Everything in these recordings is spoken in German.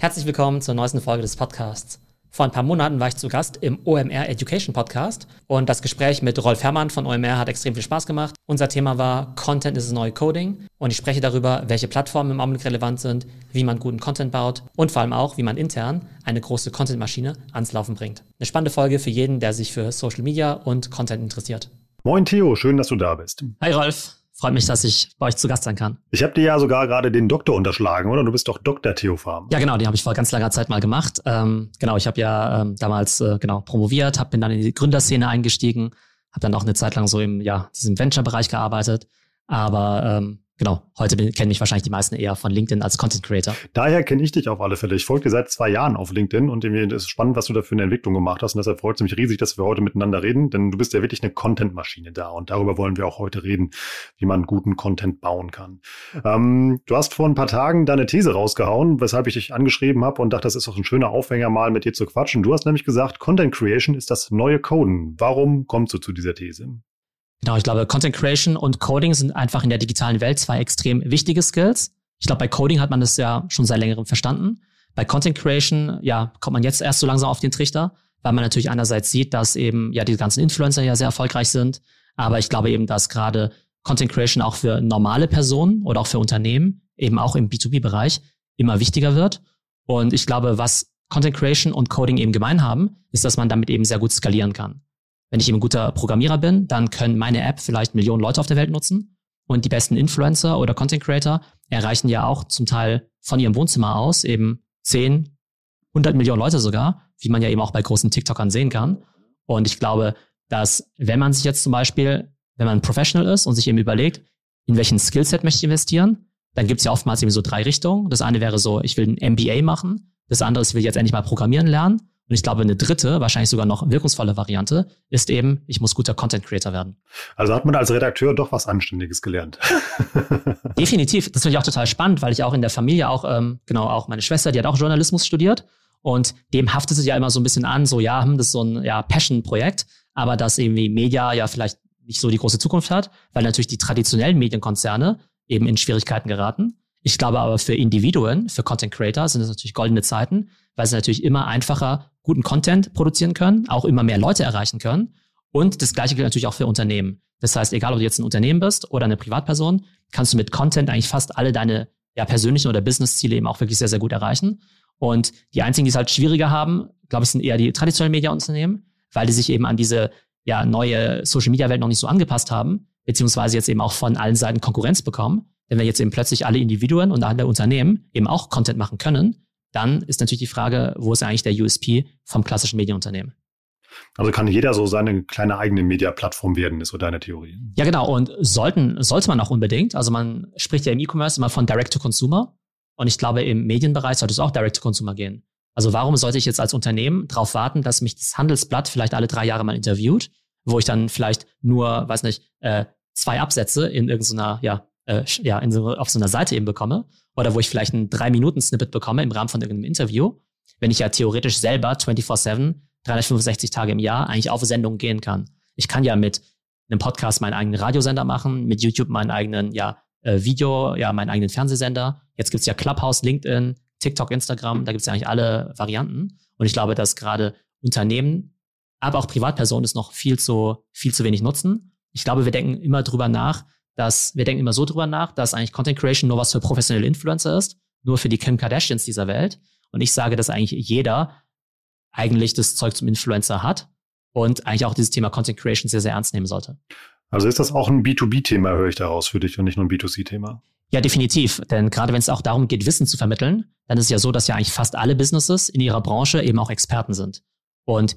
Herzlich willkommen zur neuesten Folge des Podcasts. Vor ein paar Monaten war ich zu Gast im OMR Education Podcast und das Gespräch mit Rolf Herrmann von OMR hat extrem viel Spaß gemacht. Unser Thema war Content is a neue Coding und ich spreche darüber, welche Plattformen im Augenblick relevant sind, wie man guten Content baut und vor allem auch, wie man intern eine große Content-Maschine ans Laufen bringt. Eine spannende Folge für jeden, der sich für Social Media und Content interessiert. Moin Theo, schön, dass du da bist. Hi Rolf. Freut mich, dass ich bei euch zu Gast sein kann. Ich habe dir ja sogar gerade den Doktor unterschlagen, oder? Du bist doch Dr. Theo Farm. Ja, genau, die habe ich vor ganz langer Zeit mal gemacht. Ähm, genau, ich habe ja ähm, damals äh, genau promoviert, hab, bin dann in die Gründerszene eingestiegen, habe dann auch eine Zeit lang so im ja diesem Venture-Bereich gearbeitet. Aber ähm, Genau, heute kennen mich wahrscheinlich die meisten eher von LinkedIn als Content Creator. Daher kenne ich dich auf alle Fälle. Ich folge dir seit zwei Jahren auf LinkedIn und irgendwie ist spannend, was du da für eine Entwicklung gemacht hast. Und deshalb freut es mich riesig, dass wir heute miteinander reden, denn du bist ja wirklich eine Content-Maschine da. Und darüber wollen wir auch heute reden, wie man guten Content bauen kann. Ähm, du hast vor ein paar Tagen deine These rausgehauen, weshalb ich dich angeschrieben habe und dachte, das ist doch ein schöner Aufhänger, mal mit dir zu quatschen. Du hast nämlich gesagt, Content Creation ist das neue Coden. Warum kommst du zu dieser These? Genau, ich glaube, Content Creation und Coding sind einfach in der digitalen Welt zwei extrem wichtige Skills. Ich glaube, bei Coding hat man das ja schon seit längerem verstanden. Bei Content Creation, ja, kommt man jetzt erst so langsam auf den Trichter, weil man natürlich einerseits sieht, dass eben ja die ganzen Influencer ja sehr erfolgreich sind. Aber ich glaube eben, dass gerade Content Creation auch für normale Personen oder auch für Unternehmen, eben auch im B2B-Bereich, immer wichtiger wird. Und ich glaube, was Content Creation und Coding eben gemein haben, ist, dass man damit eben sehr gut skalieren kann. Wenn ich eben ein guter Programmierer bin, dann können meine App vielleicht Millionen Leute auf der Welt nutzen. Und die besten Influencer oder Content Creator erreichen ja auch zum Teil von ihrem Wohnzimmer aus eben 10, 100 Millionen Leute sogar, wie man ja eben auch bei großen TikTokern sehen kann. Und ich glaube, dass wenn man sich jetzt zum Beispiel, wenn man Professional ist und sich eben überlegt, in welchen Skillset möchte ich investieren, dann gibt es ja oftmals eben so drei Richtungen. Das eine wäre so, ich will ein MBA machen. Das andere ist, ich will jetzt endlich mal programmieren lernen. Und ich glaube, eine dritte, wahrscheinlich sogar noch wirkungsvolle Variante ist eben, ich muss guter Content Creator werden. Also hat man als Redakteur doch was Anständiges gelernt. Definitiv. Das finde ich auch total spannend, weil ich auch in der Familie auch, ähm, genau, auch meine Schwester, die hat auch Journalismus studiert. Und dem haftet es ja immer so ein bisschen an, so ja, hm, das ist so ein ja, Passion-Projekt, aber dass irgendwie Media ja vielleicht nicht so die große Zukunft hat, weil natürlich die traditionellen Medienkonzerne eben in Schwierigkeiten geraten. Ich glaube aber für Individuen, für Content Creator sind es natürlich goldene Zeiten, weil sie natürlich immer einfacher guten Content produzieren können, auch immer mehr Leute erreichen können. Und das Gleiche gilt natürlich auch für Unternehmen. Das heißt, egal ob du jetzt ein Unternehmen bist oder eine Privatperson, kannst du mit Content eigentlich fast alle deine ja, persönlichen oder Business-Ziele eben auch wirklich sehr, sehr gut erreichen. Und die einzigen, die es halt schwieriger haben, glaube ich, sind eher die traditionellen Media-Unternehmen, weil die sich eben an diese ja, neue Social-Media-Welt noch nicht so angepasst haben, beziehungsweise jetzt eben auch von allen Seiten Konkurrenz bekommen. Denn wenn jetzt eben plötzlich alle Individuen und alle Unternehmen eben auch Content machen können, dann ist natürlich die Frage, wo ist eigentlich der USP vom klassischen Medienunternehmen? Also kann jeder so seine kleine eigene Media-Plattform werden, ist so deine Theorie. Ja, genau. Und sollten, sollte man auch unbedingt. Also man spricht ja im E-Commerce immer von Direct-to-Consumer. Und ich glaube, im Medienbereich sollte es auch Direct-to-Consumer gehen. Also warum sollte ich jetzt als Unternehmen darauf warten, dass mich das Handelsblatt vielleicht alle drei Jahre mal interviewt, wo ich dann vielleicht nur, weiß nicht, äh, zwei Absätze in irgendeiner, ja, äh, ja, so, auf so einer Seite eben bekomme oder wo ich vielleicht ein drei Minuten Snippet bekomme im Rahmen von irgendeinem Interview, wenn ich ja theoretisch selber 24/7 365 Tage im Jahr eigentlich auf Sendungen gehen kann. Ich kann ja mit einem Podcast meinen eigenen Radiosender machen, mit YouTube meinen eigenen ja äh, Video, ja meinen eigenen Fernsehsender. Jetzt gibt's ja Clubhouse, LinkedIn, TikTok, Instagram, da gibt's ja eigentlich alle Varianten. Und ich glaube, dass gerade Unternehmen, aber auch Privatpersonen es noch viel zu viel zu wenig nutzen. Ich glaube, wir denken immer drüber nach, dass wir denken immer so drüber nach, dass eigentlich Content Creation nur was für professionelle Influencer ist, nur für die Kim Kardashians dieser Welt. Und ich sage, dass eigentlich jeder eigentlich das Zeug zum Influencer hat und eigentlich auch dieses Thema Content Creation sehr, sehr ernst nehmen sollte. Also ist das auch ein B2B-Thema, höre ich daraus für dich und nicht nur ein B2C-Thema? Ja, definitiv. Denn gerade wenn es auch darum geht, Wissen zu vermitteln, dann ist es ja so, dass ja eigentlich fast alle Businesses in ihrer Branche eben auch Experten sind. Und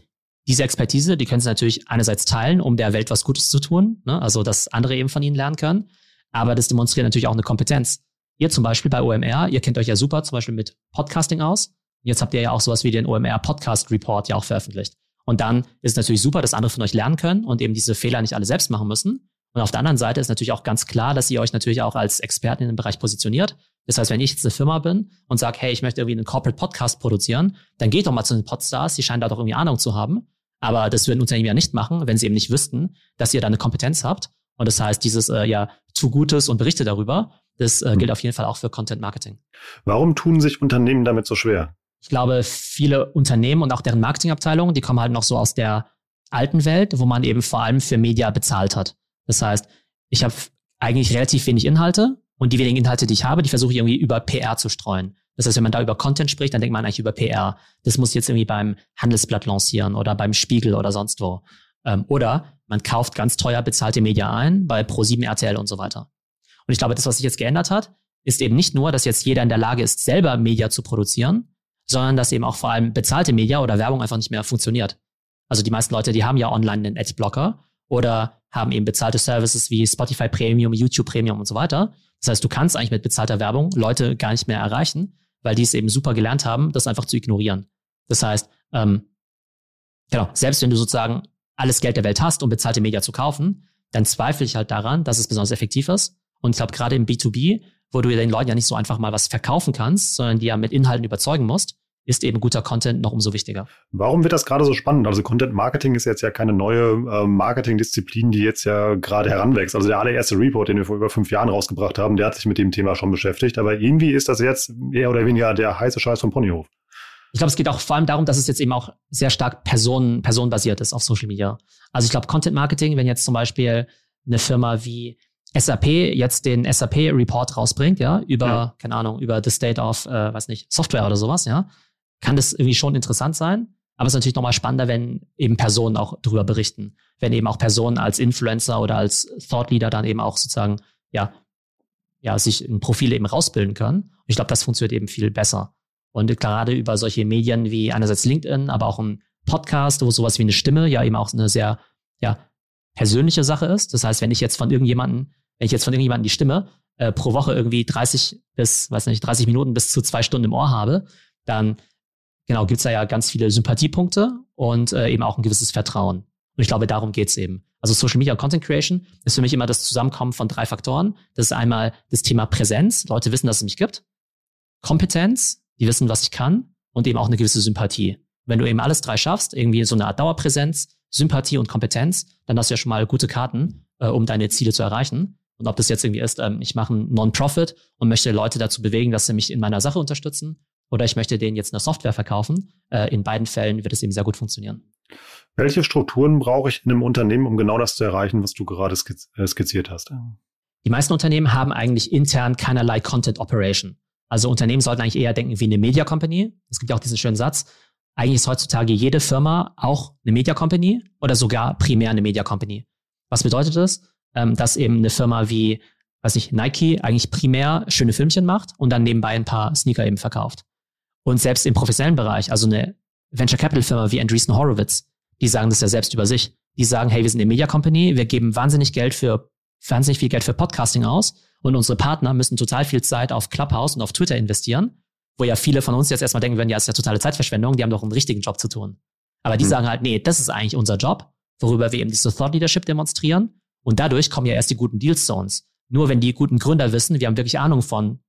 diese Expertise, die können sie natürlich einerseits teilen, um der Welt was Gutes zu tun, ne? also dass andere eben von ihnen lernen können, aber das demonstriert natürlich auch eine Kompetenz. Ihr zum Beispiel bei OMR, ihr kennt euch ja super zum Beispiel mit Podcasting aus. Jetzt habt ihr ja auch sowas wie den OMR Podcast Report ja auch veröffentlicht. Und dann ist es natürlich super, dass andere von euch lernen können und eben diese Fehler nicht alle selbst machen müssen. Und auf der anderen Seite ist natürlich auch ganz klar, dass ihr euch natürlich auch als Experten in dem Bereich positioniert. Das heißt, wenn ich jetzt eine Firma bin und sage, hey, ich möchte irgendwie einen Corporate Podcast produzieren, dann geht doch mal zu den Podstars, die scheinen da doch irgendwie Ahnung zu haben. Aber das würden Unternehmen ja nicht machen, wenn sie eben nicht wüssten, dass ihr da eine Kompetenz habt. Und das heißt, dieses äh, ja, tu Gutes und berichte darüber, Das äh, mhm. gilt auf jeden Fall auch für Content Marketing. Warum tun sich Unternehmen damit so schwer? Ich glaube, viele Unternehmen und auch deren Marketingabteilungen, die kommen halt noch so aus der alten Welt, wo man eben vor allem für Media bezahlt hat. Das heißt, ich habe eigentlich relativ wenig Inhalte und die wenigen Inhalte, die ich habe, die versuche ich irgendwie über PR zu streuen. Das heißt, wenn man da über Content spricht, dann denkt man eigentlich über PR. Das muss jetzt irgendwie beim Handelsblatt lancieren oder beim Spiegel oder sonst wo. Ähm, oder man kauft ganz teuer bezahlte Media ein bei Pro7 RTL und so weiter. Und ich glaube, das, was sich jetzt geändert hat, ist eben nicht nur, dass jetzt jeder in der Lage ist, selber Media zu produzieren, sondern dass eben auch vor allem bezahlte Media oder Werbung einfach nicht mehr funktioniert. Also die meisten Leute, die haben ja online einen Adblocker oder haben eben bezahlte Services wie Spotify Premium, YouTube Premium und so weiter. Das heißt, du kannst eigentlich mit bezahlter Werbung Leute gar nicht mehr erreichen, weil die es eben super gelernt haben, das einfach zu ignorieren. Das heißt, ähm, genau, selbst wenn du sozusagen alles Geld der Welt hast, um bezahlte Media zu kaufen, dann zweifle ich halt daran, dass es besonders effektiv ist. Und ich glaube, gerade im B2B, wo du den Leuten ja nicht so einfach mal was verkaufen kannst, sondern die ja mit Inhalten überzeugen musst, ist eben guter Content noch umso wichtiger. Warum wird das gerade so spannend? Also Content Marketing ist jetzt ja keine neue äh, Marketingdisziplin, die jetzt ja gerade heranwächst. Also der allererste Report, den wir vor über fünf Jahren rausgebracht haben, der hat sich mit dem Thema schon beschäftigt. Aber irgendwie ist das jetzt eher oder weniger der heiße Scheiß vom Ponyhof. Ich glaube, es geht auch vor allem darum, dass es jetzt eben auch sehr stark personen, personenbasiert ist auf Social Media. Also ich glaube, Content Marketing, wenn jetzt zum Beispiel eine Firma wie SAP jetzt den SAP Report rausbringt, ja, über, ja. keine Ahnung, über the state of, äh, weiß nicht, Software oder sowas, ja, kann das irgendwie schon interessant sein. Aber es ist natürlich nochmal spannender, wenn eben Personen auch darüber berichten. Wenn eben auch Personen als Influencer oder als Thought Leader dann eben auch sozusagen, ja, ja, sich ein Profil eben rausbilden können. Und ich glaube, das funktioniert eben viel besser. Und gerade über solche Medien wie einerseits LinkedIn, aber auch ein Podcast, wo sowas wie eine Stimme ja eben auch eine sehr, ja, persönliche Sache ist. Das heißt, wenn ich jetzt von irgendjemanden, wenn ich jetzt von irgendjemandem die Stimme äh, pro Woche irgendwie 30 bis, weiß nicht, 30 Minuten bis zu zwei Stunden im Ohr habe, dann genau, gibt es da ja ganz viele Sympathiepunkte und äh, eben auch ein gewisses Vertrauen. Und ich glaube, darum geht's eben. Also Social Media Content Creation ist für mich immer das Zusammenkommen von drei Faktoren. Das ist einmal das Thema Präsenz. Leute wissen, dass es mich gibt. Kompetenz, die wissen, was ich kann. Und eben auch eine gewisse Sympathie. Wenn du eben alles drei schaffst, irgendwie so eine Art Dauerpräsenz, Sympathie und Kompetenz, dann hast du ja schon mal gute Karten, äh, um deine Ziele zu erreichen. Und ob das jetzt irgendwie ist, ähm, ich mache ein Non-Profit und möchte Leute dazu bewegen, dass sie mich in meiner Sache unterstützen oder ich möchte denen jetzt eine Software verkaufen. Äh, in beiden Fällen wird es eben sehr gut funktionieren. Welche Strukturen brauche ich in einem Unternehmen, um genau das zu erreichen, was du gerade äh, skizziert hast? Die meisten Unternehmen haben eigentlich intern keinerlei Content Operation. Also Unternehmen sollten eigentlich eher denken wie eine Media Company. Es gibt ja auch diesen schönen Satz. Eigentlich ist heutzutage jede Firma auch eine Media Company oder sogar primär eine Media Company. Was bedeutet das? Ähm, dass eben eine Firma wie, weiß ich, Nike eigentlich primär schöne Filmchen macht und dann nebenbei ein paar Sneaker eben verkauft. Und selbst im professionellen Bereich, also eine Venture Capital Firma wie Andreessen Horowitz, die sagen das ja selbst über sich. Die sagen, hey, wir sind eine Media Company, wir geben wahnsinnig Geld für, wahnsinnig viel Geld für Podcasting aus und unsere Partner müssen total viel Zeit auf Clubhouse und auf Twitter investieren, wo ja viele von uns jetzt erstmal denken würden, ja, ist ja totale Zeitverschwendung, die haben doch einen richtigen Job zu tun. Aber die mhm. sagen halt, nee, das ist eigentlich unser Job, worüber wir eben diese Thought Leadership demonstrieren und dadurch kommen ja erst die guten Deals zu uns. Nur wenn die guten Gründer wissen, wir haben wirklich Ahnung von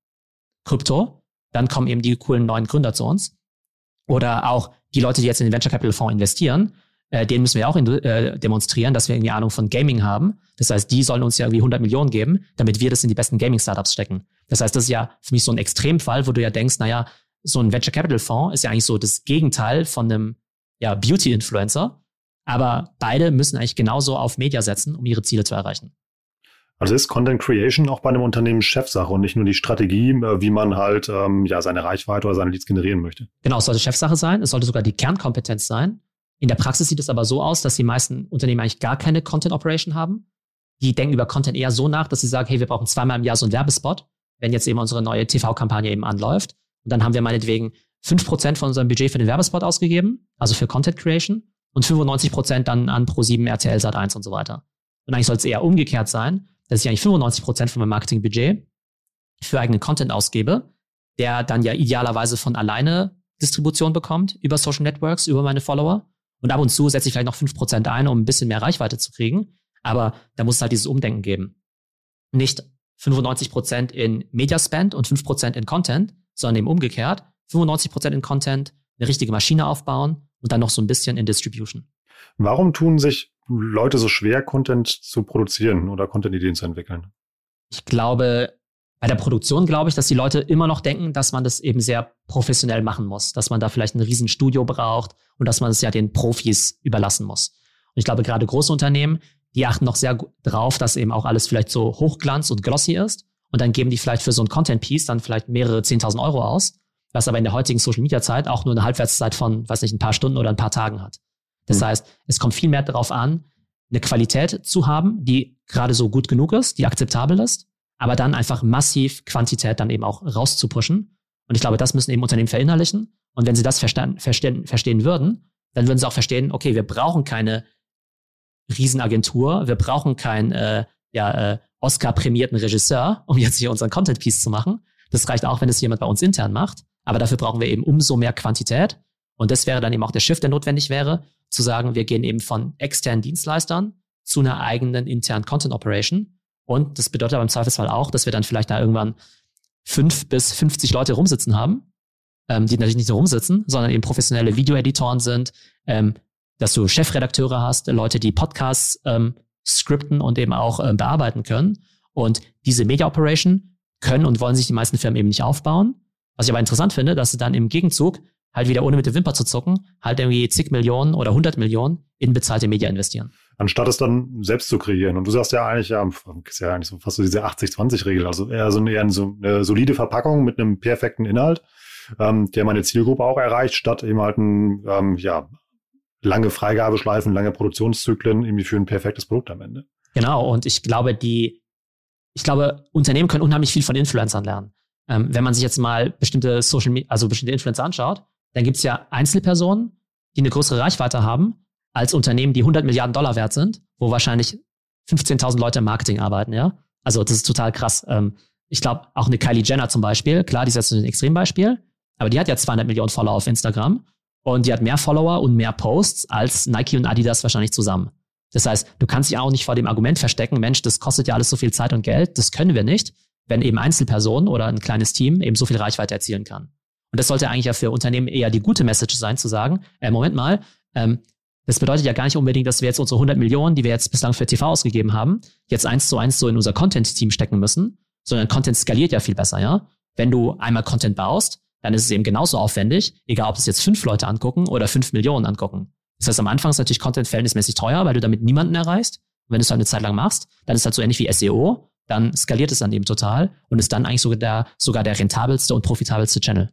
Krypto, dann kommen eben die coolen neuen Gründer zu uns. Oder auch die Leute, die jetzt in den Venture Capital Fonds investieren, äh, denen müssen wir auch in, äh, demonstrieren, dass wir irgendwie Ahnung von Gaming haben. Das heißt, die sollen uns ja irgendwie 100 Millionen geben, damit wir das in die besten Gaming-Startups stecken. Das heißt, das ist ja für mich so ein Extremfall, wo du ja denkst, naja, so ein Venture Capital Fonds ist ja eigentlich so das Gegenteil von einem ja, Beauty-Influencer. Aber beide müssen eigentlich genauso auf Media setzen, um ihre Ziele zu erreichen. Also ist Content Creation auch bei einem Unternehmen Chefsache und nicht nur die Strategie, äh, wie man halt ähm, ja seine Reichweite oder seine Leads generieren möchte. Genau, es sollte Chefsache sein, es sollte sogar die Kernkompetenz sein. In der Praxis sieht es aber so aus, dass die meisten Unternehmen eigentlich gar keine Content Operation haben. Die denken über Content eher so nach, dass sie sagen, hey, wir brauchen zweimal im Jahr so einen Werbespot, wenn jetzt eben unsere neue TV-Kampagne eben anläuft. Und dann haben wir meinetwegen fünf Prozent von unserem Budget für den Werbespot ausgegeben, also für Content Creation, und 95% dann an Pro7, RTL, Sat1 und so weiter. Und eigentlich soll es eher umgekehrt sein, dass ich eigentlich 95 Prozent von meinem Marketingbudget für eigenen Content ausgebe, der dann ja idealerweise von alleine Distribution bekommt über Social Networks, über meine Follower. Und ab und zu setze ich vielleicht noch 5 Prozent ein, um ein bisschen mehr Reichweite zu kriegen. Aber da muss es halt dieses Umdenken geben. Nicht 95 Prozent in Media Spend und 5% in Content, sondern eben umgekehrt. 95 Prozent in Content, eine richtige Maschine aufbauen und dann noch so ein bisschen in Distribution. Warum tun sich Leute so schwer, Content zu produzieren oder Content-Ideen zu entwickeln? Ich glaube, Bei der Produktion glaube ich, dass die Leute immer noch denken, dass man das eben sehr professionell machen muss, dass man da vielleicht ein Riesenstudio braucht und dass man es ja den Profis überlassen muss. Und ich glaube, gerade große Unternehmen, die achten noch sehr drauf, dass eben auch alles vielleicht so hochglanz und glossy ist. Und dann geben die vielleicht für so ein Content-Piece dann vielleicht mehrere 10.000 Euro aus, was aber in der heutigen Social-Media-Zeit auch nur eine Halbwertszeit von, weiß nicht, ein paar Stunden oder ein paar Tagen hat. Das mhm. heißt, es kommt viel mehr darauf an, eine Qualität zu haben, die gerade so gut genug ist, die akzeptabel ist aber dann einfach massiv Quantität dann eben auch rauszupushen. Und ich glaube, das müssen eben Unternehmen verinnerlichen. Und wenn sie das verstehen, verstehen, verstehen würden, dann würden sie auch verstehen, okay, wir brauchen keine Riesenagentur, wir brauchen keinen äh, ja, äh, Oscar-prämierten Regisseur, um jetzt hier unseren Content-Piece zu machen. Das reicht auch, wenn es jemand bei uns intern macht. Aber dafür brauchen wir eben umso mehr Quantität. Und das wäre dann eben auch der Shift, der notwendig wäre, zu sagen, wir gehen eben von externen Dienstleistern zu einer eigenen internen Content Operation und das bedeutet aber im Zweifelsfall auch, dass wir dann vielleicht da irgendwann fünf bis 50 Leute rumsitzen haben, ähm, die natürlich nicht so rumsitzen, sondern eben professionelle Videoeditoren sind, ähm, dass du Chefredakteure hast, Leute, die Podcasts ähm, skripten und eben auch ähm, bearbeiten können. Und diese Media Operation können und wollen sich die meisten Firmen eben nicht aufbauen. Was ich aber interessant finde, dass sie dann im Gegenzug halt wieder ohne mit der Wimper zu zucken, halt irgendwie zig Millionen oder hundert Millionen in bezahlte Media investieren anstatt es dann selbst zu kreieren. Und du sagst ja eigentlich, ja, ist ja eigentlich so fast so diese 80-20-Regel, also eher so eine, eher so eine solide Verpackung mit einem perfekten Inhalt, ähm, der meine Zielgruppe auch erreicht, statt eben halt ein, ähm, ja, lange Freigabeschleifen, lange Produktionszyklen irgendwie für ein perfektes Produkt am Ende. Genau, und ich glaube, die, ich glaube, Unternehmen können unheimlich viel von Influencern lernen. Ähm, wenn man sich jetzt mal bestimmte Social Media, also bestimmte Influencer anschaut, dann gibt es ja Einzelpersonen, die eine größere Reichweite haben, als Unternehmen, die 100 Milliarden Dollar wert sind, wo wahrscheinlich 15.000 Leute im Marketing arbeiten, ja. Also das ist total krass. Ähm, ich glaube, auch eine Kylie Jenner zum Beispiel, klar, die ist jetzt ein Extrembeispiel, aber die hat ja 200 Millionen Follower auf Instagram und die hat mehr Follower und mehr Posts als Nike und Adidas wahrscheinlich zusammen. Das heißt, du kannst dich auch nicht vor dem Argument verstecken, Mensch, das kostet ja alles so viel Zeit und Geld, das können wir nicht, wenn eben Einzelpersonen oder ein kleines Team eben so viel Reichweite erzielen kann. Und das sollte eigentlich ja für Unternehmen eher die gute Message sein, zu sagen, äh, Moment mal, ähm, das bedeutet ja gar nicht unbedingt, dass wir jetzt unsere 100 Millionen, die wir jetzt bislang für TV ausgegeben haben, jetzt eins zu eins so in unser Content-Team stecken müssen, sondern Content skaliert ja viel besser, ja. Wenn du einmal Content baust, dann ist es eben genauso aufwendig, egal ob es jetzt fünf Leute angucken oder fünf Millionen angucken. Das heißt, am Anfang ist natürlich Content verhältnismäßig teuer, weil du damit niemanden erreichst. Und wenn du es halt eine Zeit lang machst, dann ist es halt so ähnlich wie SEO, dann skaliert es dann eben total und ist dann eigentlich sogar der, sogar der rentabelste und profitabelste Channel.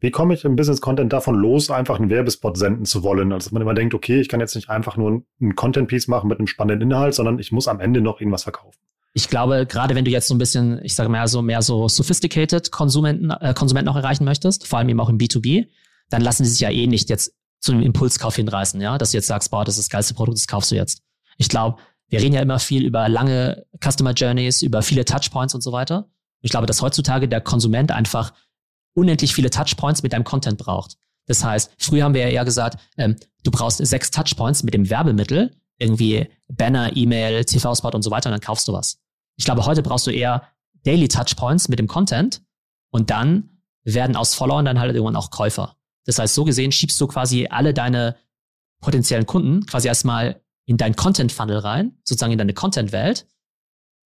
Wie komme ich im Business Content davon los, einfach einen Werbespot senden zu wollen? Also dass man immer denkt, okay, ich kann jetzt nicht einfach nur ein Content Piece machen mit einem spannenden Inhalt, sondern ich muss am Ende noch irgendwas verkaufen. Ich glaube, gerade wenn du jetzt so ein bisschen, ich sage mal so mehr so sophisticated Konsumenten, äh, Konsumenten noch erreichen möchtest, vor allem eben auch im B2B, dann lassen die sich ja eh nicht jetzt zu einem Impulskauf hinreißen, ja, dass du jetzt sagst, boah, das ist das geilste Produkt, das kaufst du jetzt. Ich glaube, wir reden ja immer viel über lange Customer Journeys, über viele Touchpoints und so weiter. Ich glaube, dass heutzutage der Konsument einfach unendlich viele Touchpoints mit deinem Content braucht. Das heißt, früher haben wir ja eher gesagt, ähm, du brauchst sechs Touchpoints mit dem Werbemittel, irgendwie Banner, E-Mail, TV-Spot und so weiter, und dann kaufst du was. Ich glaube, heute brauchst du eher Daily Touchpoints mit dem Content und dann werden aus Followern dann halt irgendwann auch Käufer. Das heißt, so gesehen schiebst du quasi alle deine potenziellen Kunden quasi erstmal in dein Content-Funnel rein, sozusagen in deine Content-Welt.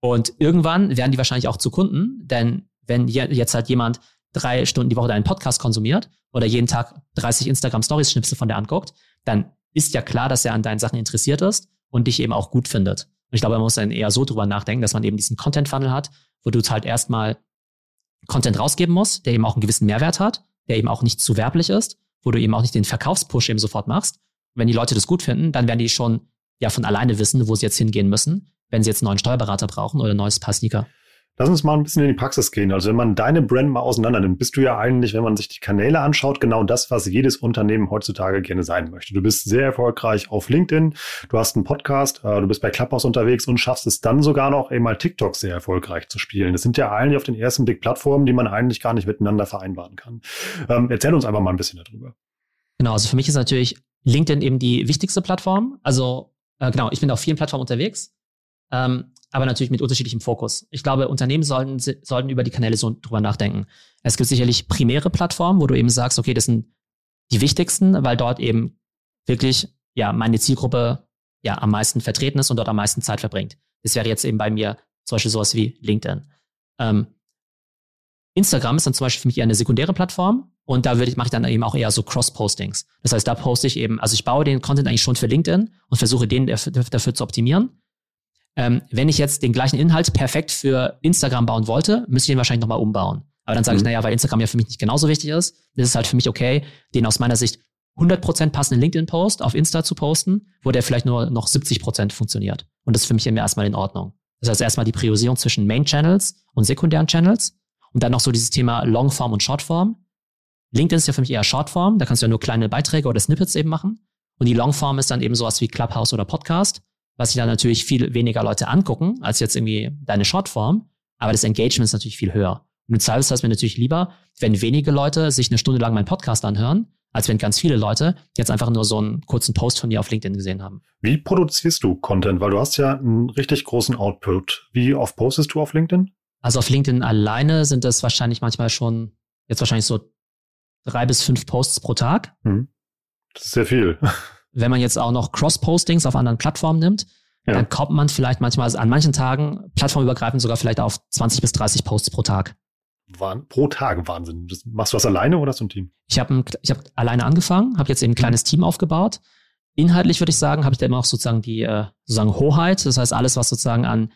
Und irgendwann werden die wahrscheinlich auch zu Kunden, denn wenn jetzt halt jemand drei Stunden die Woche deinen Podcast konsumiert oder jeden Tag 30 Instagram-Stories-Schnipsel von dir anguckt, dann ist ja klar, dass er an deinen Sachen interessiert ist und dich eben auch gut findet. Und ich glaube, man muss dann eher so drüber nachdenken, dass man eben diesen Content-Funnel hat, wo du halt erstmal Content rausgeben musst, der eben auch einen gewissen Mehrwert hat, der eben auch nicht zu werblich ist, wo du eben auch nicht den Verkaufspush eben sofort machst. Und wenn die Leute das gut finden, dann werden die schon ja von alleine wissen, wo sie jetzt hingehen müssen, wenn sie jetzt einen neuen Steuerberater brauchen oder ein neues Paar Sneaker. Lass uns mal ein bisschen in die Praxis gehen. Also wenn man deine Brand mal auseinander nimmt, bist du ja eigentlich, wenn man sich die Kanäle anschaut, genau das, was jedes Unternehmen heutzutage gerne sein möchte. Du bist sehr erfolgreich auf LinkedIn, du hast einen Podcast, äh, du bist bei Clubhouse unterwegs und schaffst es dann sogar noch eben mal TikTok sehr erfolgreich zu spielen. Das sind ja eigentlich auf den ersten Blick Plattformen, die man eigentlich gar nicht miteinander vereinbaren kann. Ähm, erzähl uns einfach mal ein bisschen darüber. Genau, also für mich ist natürlich LinkedIn eben die wichtigste Plattform. Also äh, genau, ich bin auf vielen Plattformen unterwegs. Ähm, aber natürlich mit unterschiedlichem Fokus. Ich glaube, Unternehmen sollten, sollten über die Kanäle so drüber nachdenken. Es gibt sicherlich primäre Plattformen, wo du eben sagst, okay, das sind die wichtigsten, weil dort eben wirklich, ja, meine Zielgruppe ja am meisten vertreten ist und dort am meisten Zeit verbringt. Das wäre jetzt eben bei mir zum Beispiel sowas wie LinkedIn. Ähm, Instagram ist dann zum Beispiel für mich eher eine sekundäre Plattform und da würde ich, mache ich dann eben auch eher so Cross-Postings. Das heißt, da poste ich eben, also ich baue den Content eigentlich schon für LinkedIn und versuche den dafür, dafür zu optimieren. Ähm, wenn ich jetzt den gleichen Inhalt perfekt für Instagram bauen wollte, müsste ich ihn wahrscheinlich nochmal umbauen. Aber dann sage mhm. ich, naja, weil Instagram ja für mich nicht genauso wichtig ist, ist es halt für mich okay, den aus meiner Sicht 100% passenden LinkedIn-Post auf Insta zu posten, wo der vielleicht nur noch 70% funktioniert. Und das ist für mich immer erstmal in Ordnung. Das heißt erstmal die Priorisierung zwischen Main-Channels und sekundären Channels und dann noch so dieses Thema Longform und Shortform. LinkedIn ist ja für mich eher Shortform, da kannst du ja nur kleine Beiträge oder Snippets eben machen. Und die Longform ist dann eben sowas wie Clubhouse oder Podcast, was sich dann natürlich viel weniger Leute angucken, als jetzt irgendwie deine Shortform. Aber das Engagement ist natürlich viel höher. Und im Zweifelsfall ist mir natürlich lieber, wenn wenige Leute sich eine Stunde lang meinen Podcast anhören, als wenn ganz viele Leute jetzt einfach nur so einen kurzen Post von dir auf LinkedIn gesehen haben. Wie produzierst du Content? Weil du hast ja einen richtig großen Output. Wie oft postest du auf LinkedIn? Also auf LinkedIn alleine sind das wahrscheinlich manchmal schon, jetzt wahrscheinlich so drei bis fünf Posts pro Tag. Hm. Das ist sehr viel. Wenn man jetzt auch noch Cross-Postings auf anderen Plattformen nimmt, ja. dann kommt man vielleicht manchmal also an manchen Tagen plattformübergreifend sogar vielleicht auf 20 bis 30 Posts pro Tag. pro Tag Wahnsinn. Das, machst du das alleine oder so ein Team? Ich habe ich hab alleine angefangen, habe jetzt eben ein kleines Team aufgebaut. Inhaltlich würde ich sagen, habe ich da immer auch sozusagen die äh, sozusagen Hoheit. Das heißt, alles, was sozusagen an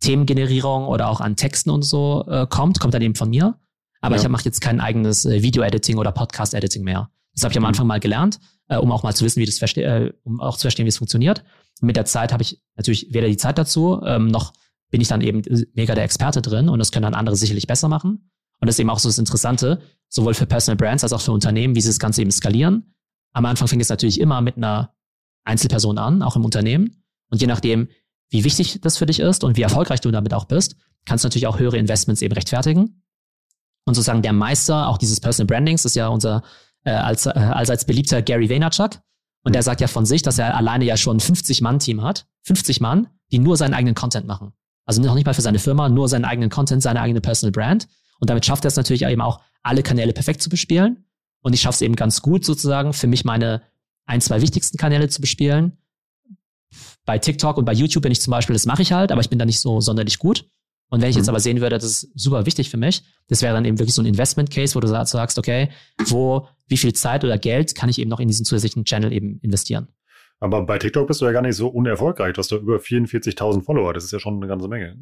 Themengenerierung oder auch an Texten und so äh, kommt, kommt dann eben von mir. Aber ja. ich mache jetzt kein eigenes äh, Video-Editing oder Podcast-Editing mehr. Das habe ich am mhm. Anfang mal gelernt, äh, um auch mal zu wissen, wie das äh, um auch zu verstehen, wie es funktioniert. Und mit der Zeit habe ich natürlich weder die Zeit dazu, ähm, noch bin ich dann eben mega der Experte drin und das können dann andere sicherlich besser machen. Und das ist eben auch so das Interessante, sowohl für Personal Brands als auch für Unternehmen, wie sie das Ganze eben skalieren. Am Anfang fing es natürlich immer mit einer Einzelperson an, auch im Unternehmen. Und je nachdem, wie wichtig das für dich ist und wie erfolgreich du damit auch bist, kannst du natürlich auch höhere Investments eben rechtfertigen. Und sozusagen der Meister auch dieses Personal Brandings ist ja unser äh, als, äh, allseits beliebter Gary Vaynerchuk. Und der sagt ja von sich, dass er alleine ja schon 50-Mann-Team hat. 50 Mann, die nur seinen eigenen Content machen. Also noch nicht mal für seine Firma, nur seinen eigenen Content, seine eigene Personal Brand. Und damit schafft er es natürlich eben auch, alle Kanäle perfekt zu bespielen. Und ich schaffe es eben ganz gut, sozusagen, für mich meine ein, zwei wichtigsten Kanäle zu bespielen bei TikTok und bei YouTube bin ich zum Beispiel, das mache ich halt, aber ich bin da nicht so sonderlich gut. Und wenn ich jetzt mhm. aber sehen würde, das ist super wichtig für mich, das wäre dann eben wirklich so ein Investment Case, wo du sagst, okay, wo, wie viel Zeit oder Geld kann ich eben noch in diesen zusätzlichen Channel eben investieren? Aber bei TikTok bist du ja gar nicht so unerfolgreich. Du hast da über 44.000 Follower. Das ist ja schon eine ganze Menge.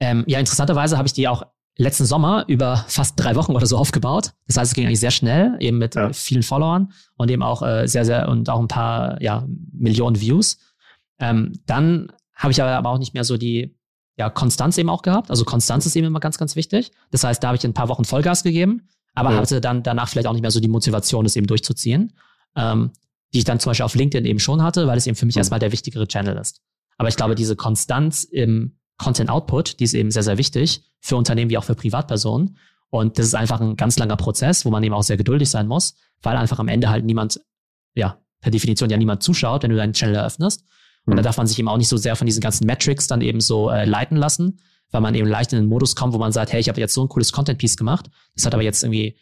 Ähm, ja, interessanterweise habe ich die auch letzten Sommer über fast drei Wochen oder so aufgebaut. Das heißt, es ging eigentlich sehr schnell, eben mit ja. vielen Followern und eben auch äh, sehr, sehr und auch ein paar ja, Millionen Views. Ähm, dann habe ich aber auch nicht mehr so die ja, Konstanz eben auch gehabt. Also Konstanz ist eben immer ganz, ganz wichtig. Das heißt, da habe ich ein paar Wochen Vollgas gegeben, aber ja. hatte dann danach vielleicht auch nicht mehr so die Motivation, das eben durchzuziehen, ähm, die ich dann zum Beispiel auf LinkedIn eben schon hatte, weil es eben für mich mhm. erstmal der wichtigere Channel ist. Aber ich glaube, diese Konstanz im Content Output, die ist eben sehr, sehr wichtig für Unternehmen wie auch für Privatpersonen. Und das ist einfach ein ganz langer Prozess, wo man eben auch sehr geduldig sein muss, weil einfach am Ende halt niemand, ja, per Definition ja niemand zuschaut, wenn du deinen Channel eröffnest. Und da mhm. darf man sich eben auch nicht so sehr von diesen ganzen Metrics dann eben so äh, leiten lassen, weil man eben leicht in den Modus kommt, wo man sagt, hey, ich habe jetzt so ein cooles Content-Piece gemacht, das hat aber jetzt irgendwie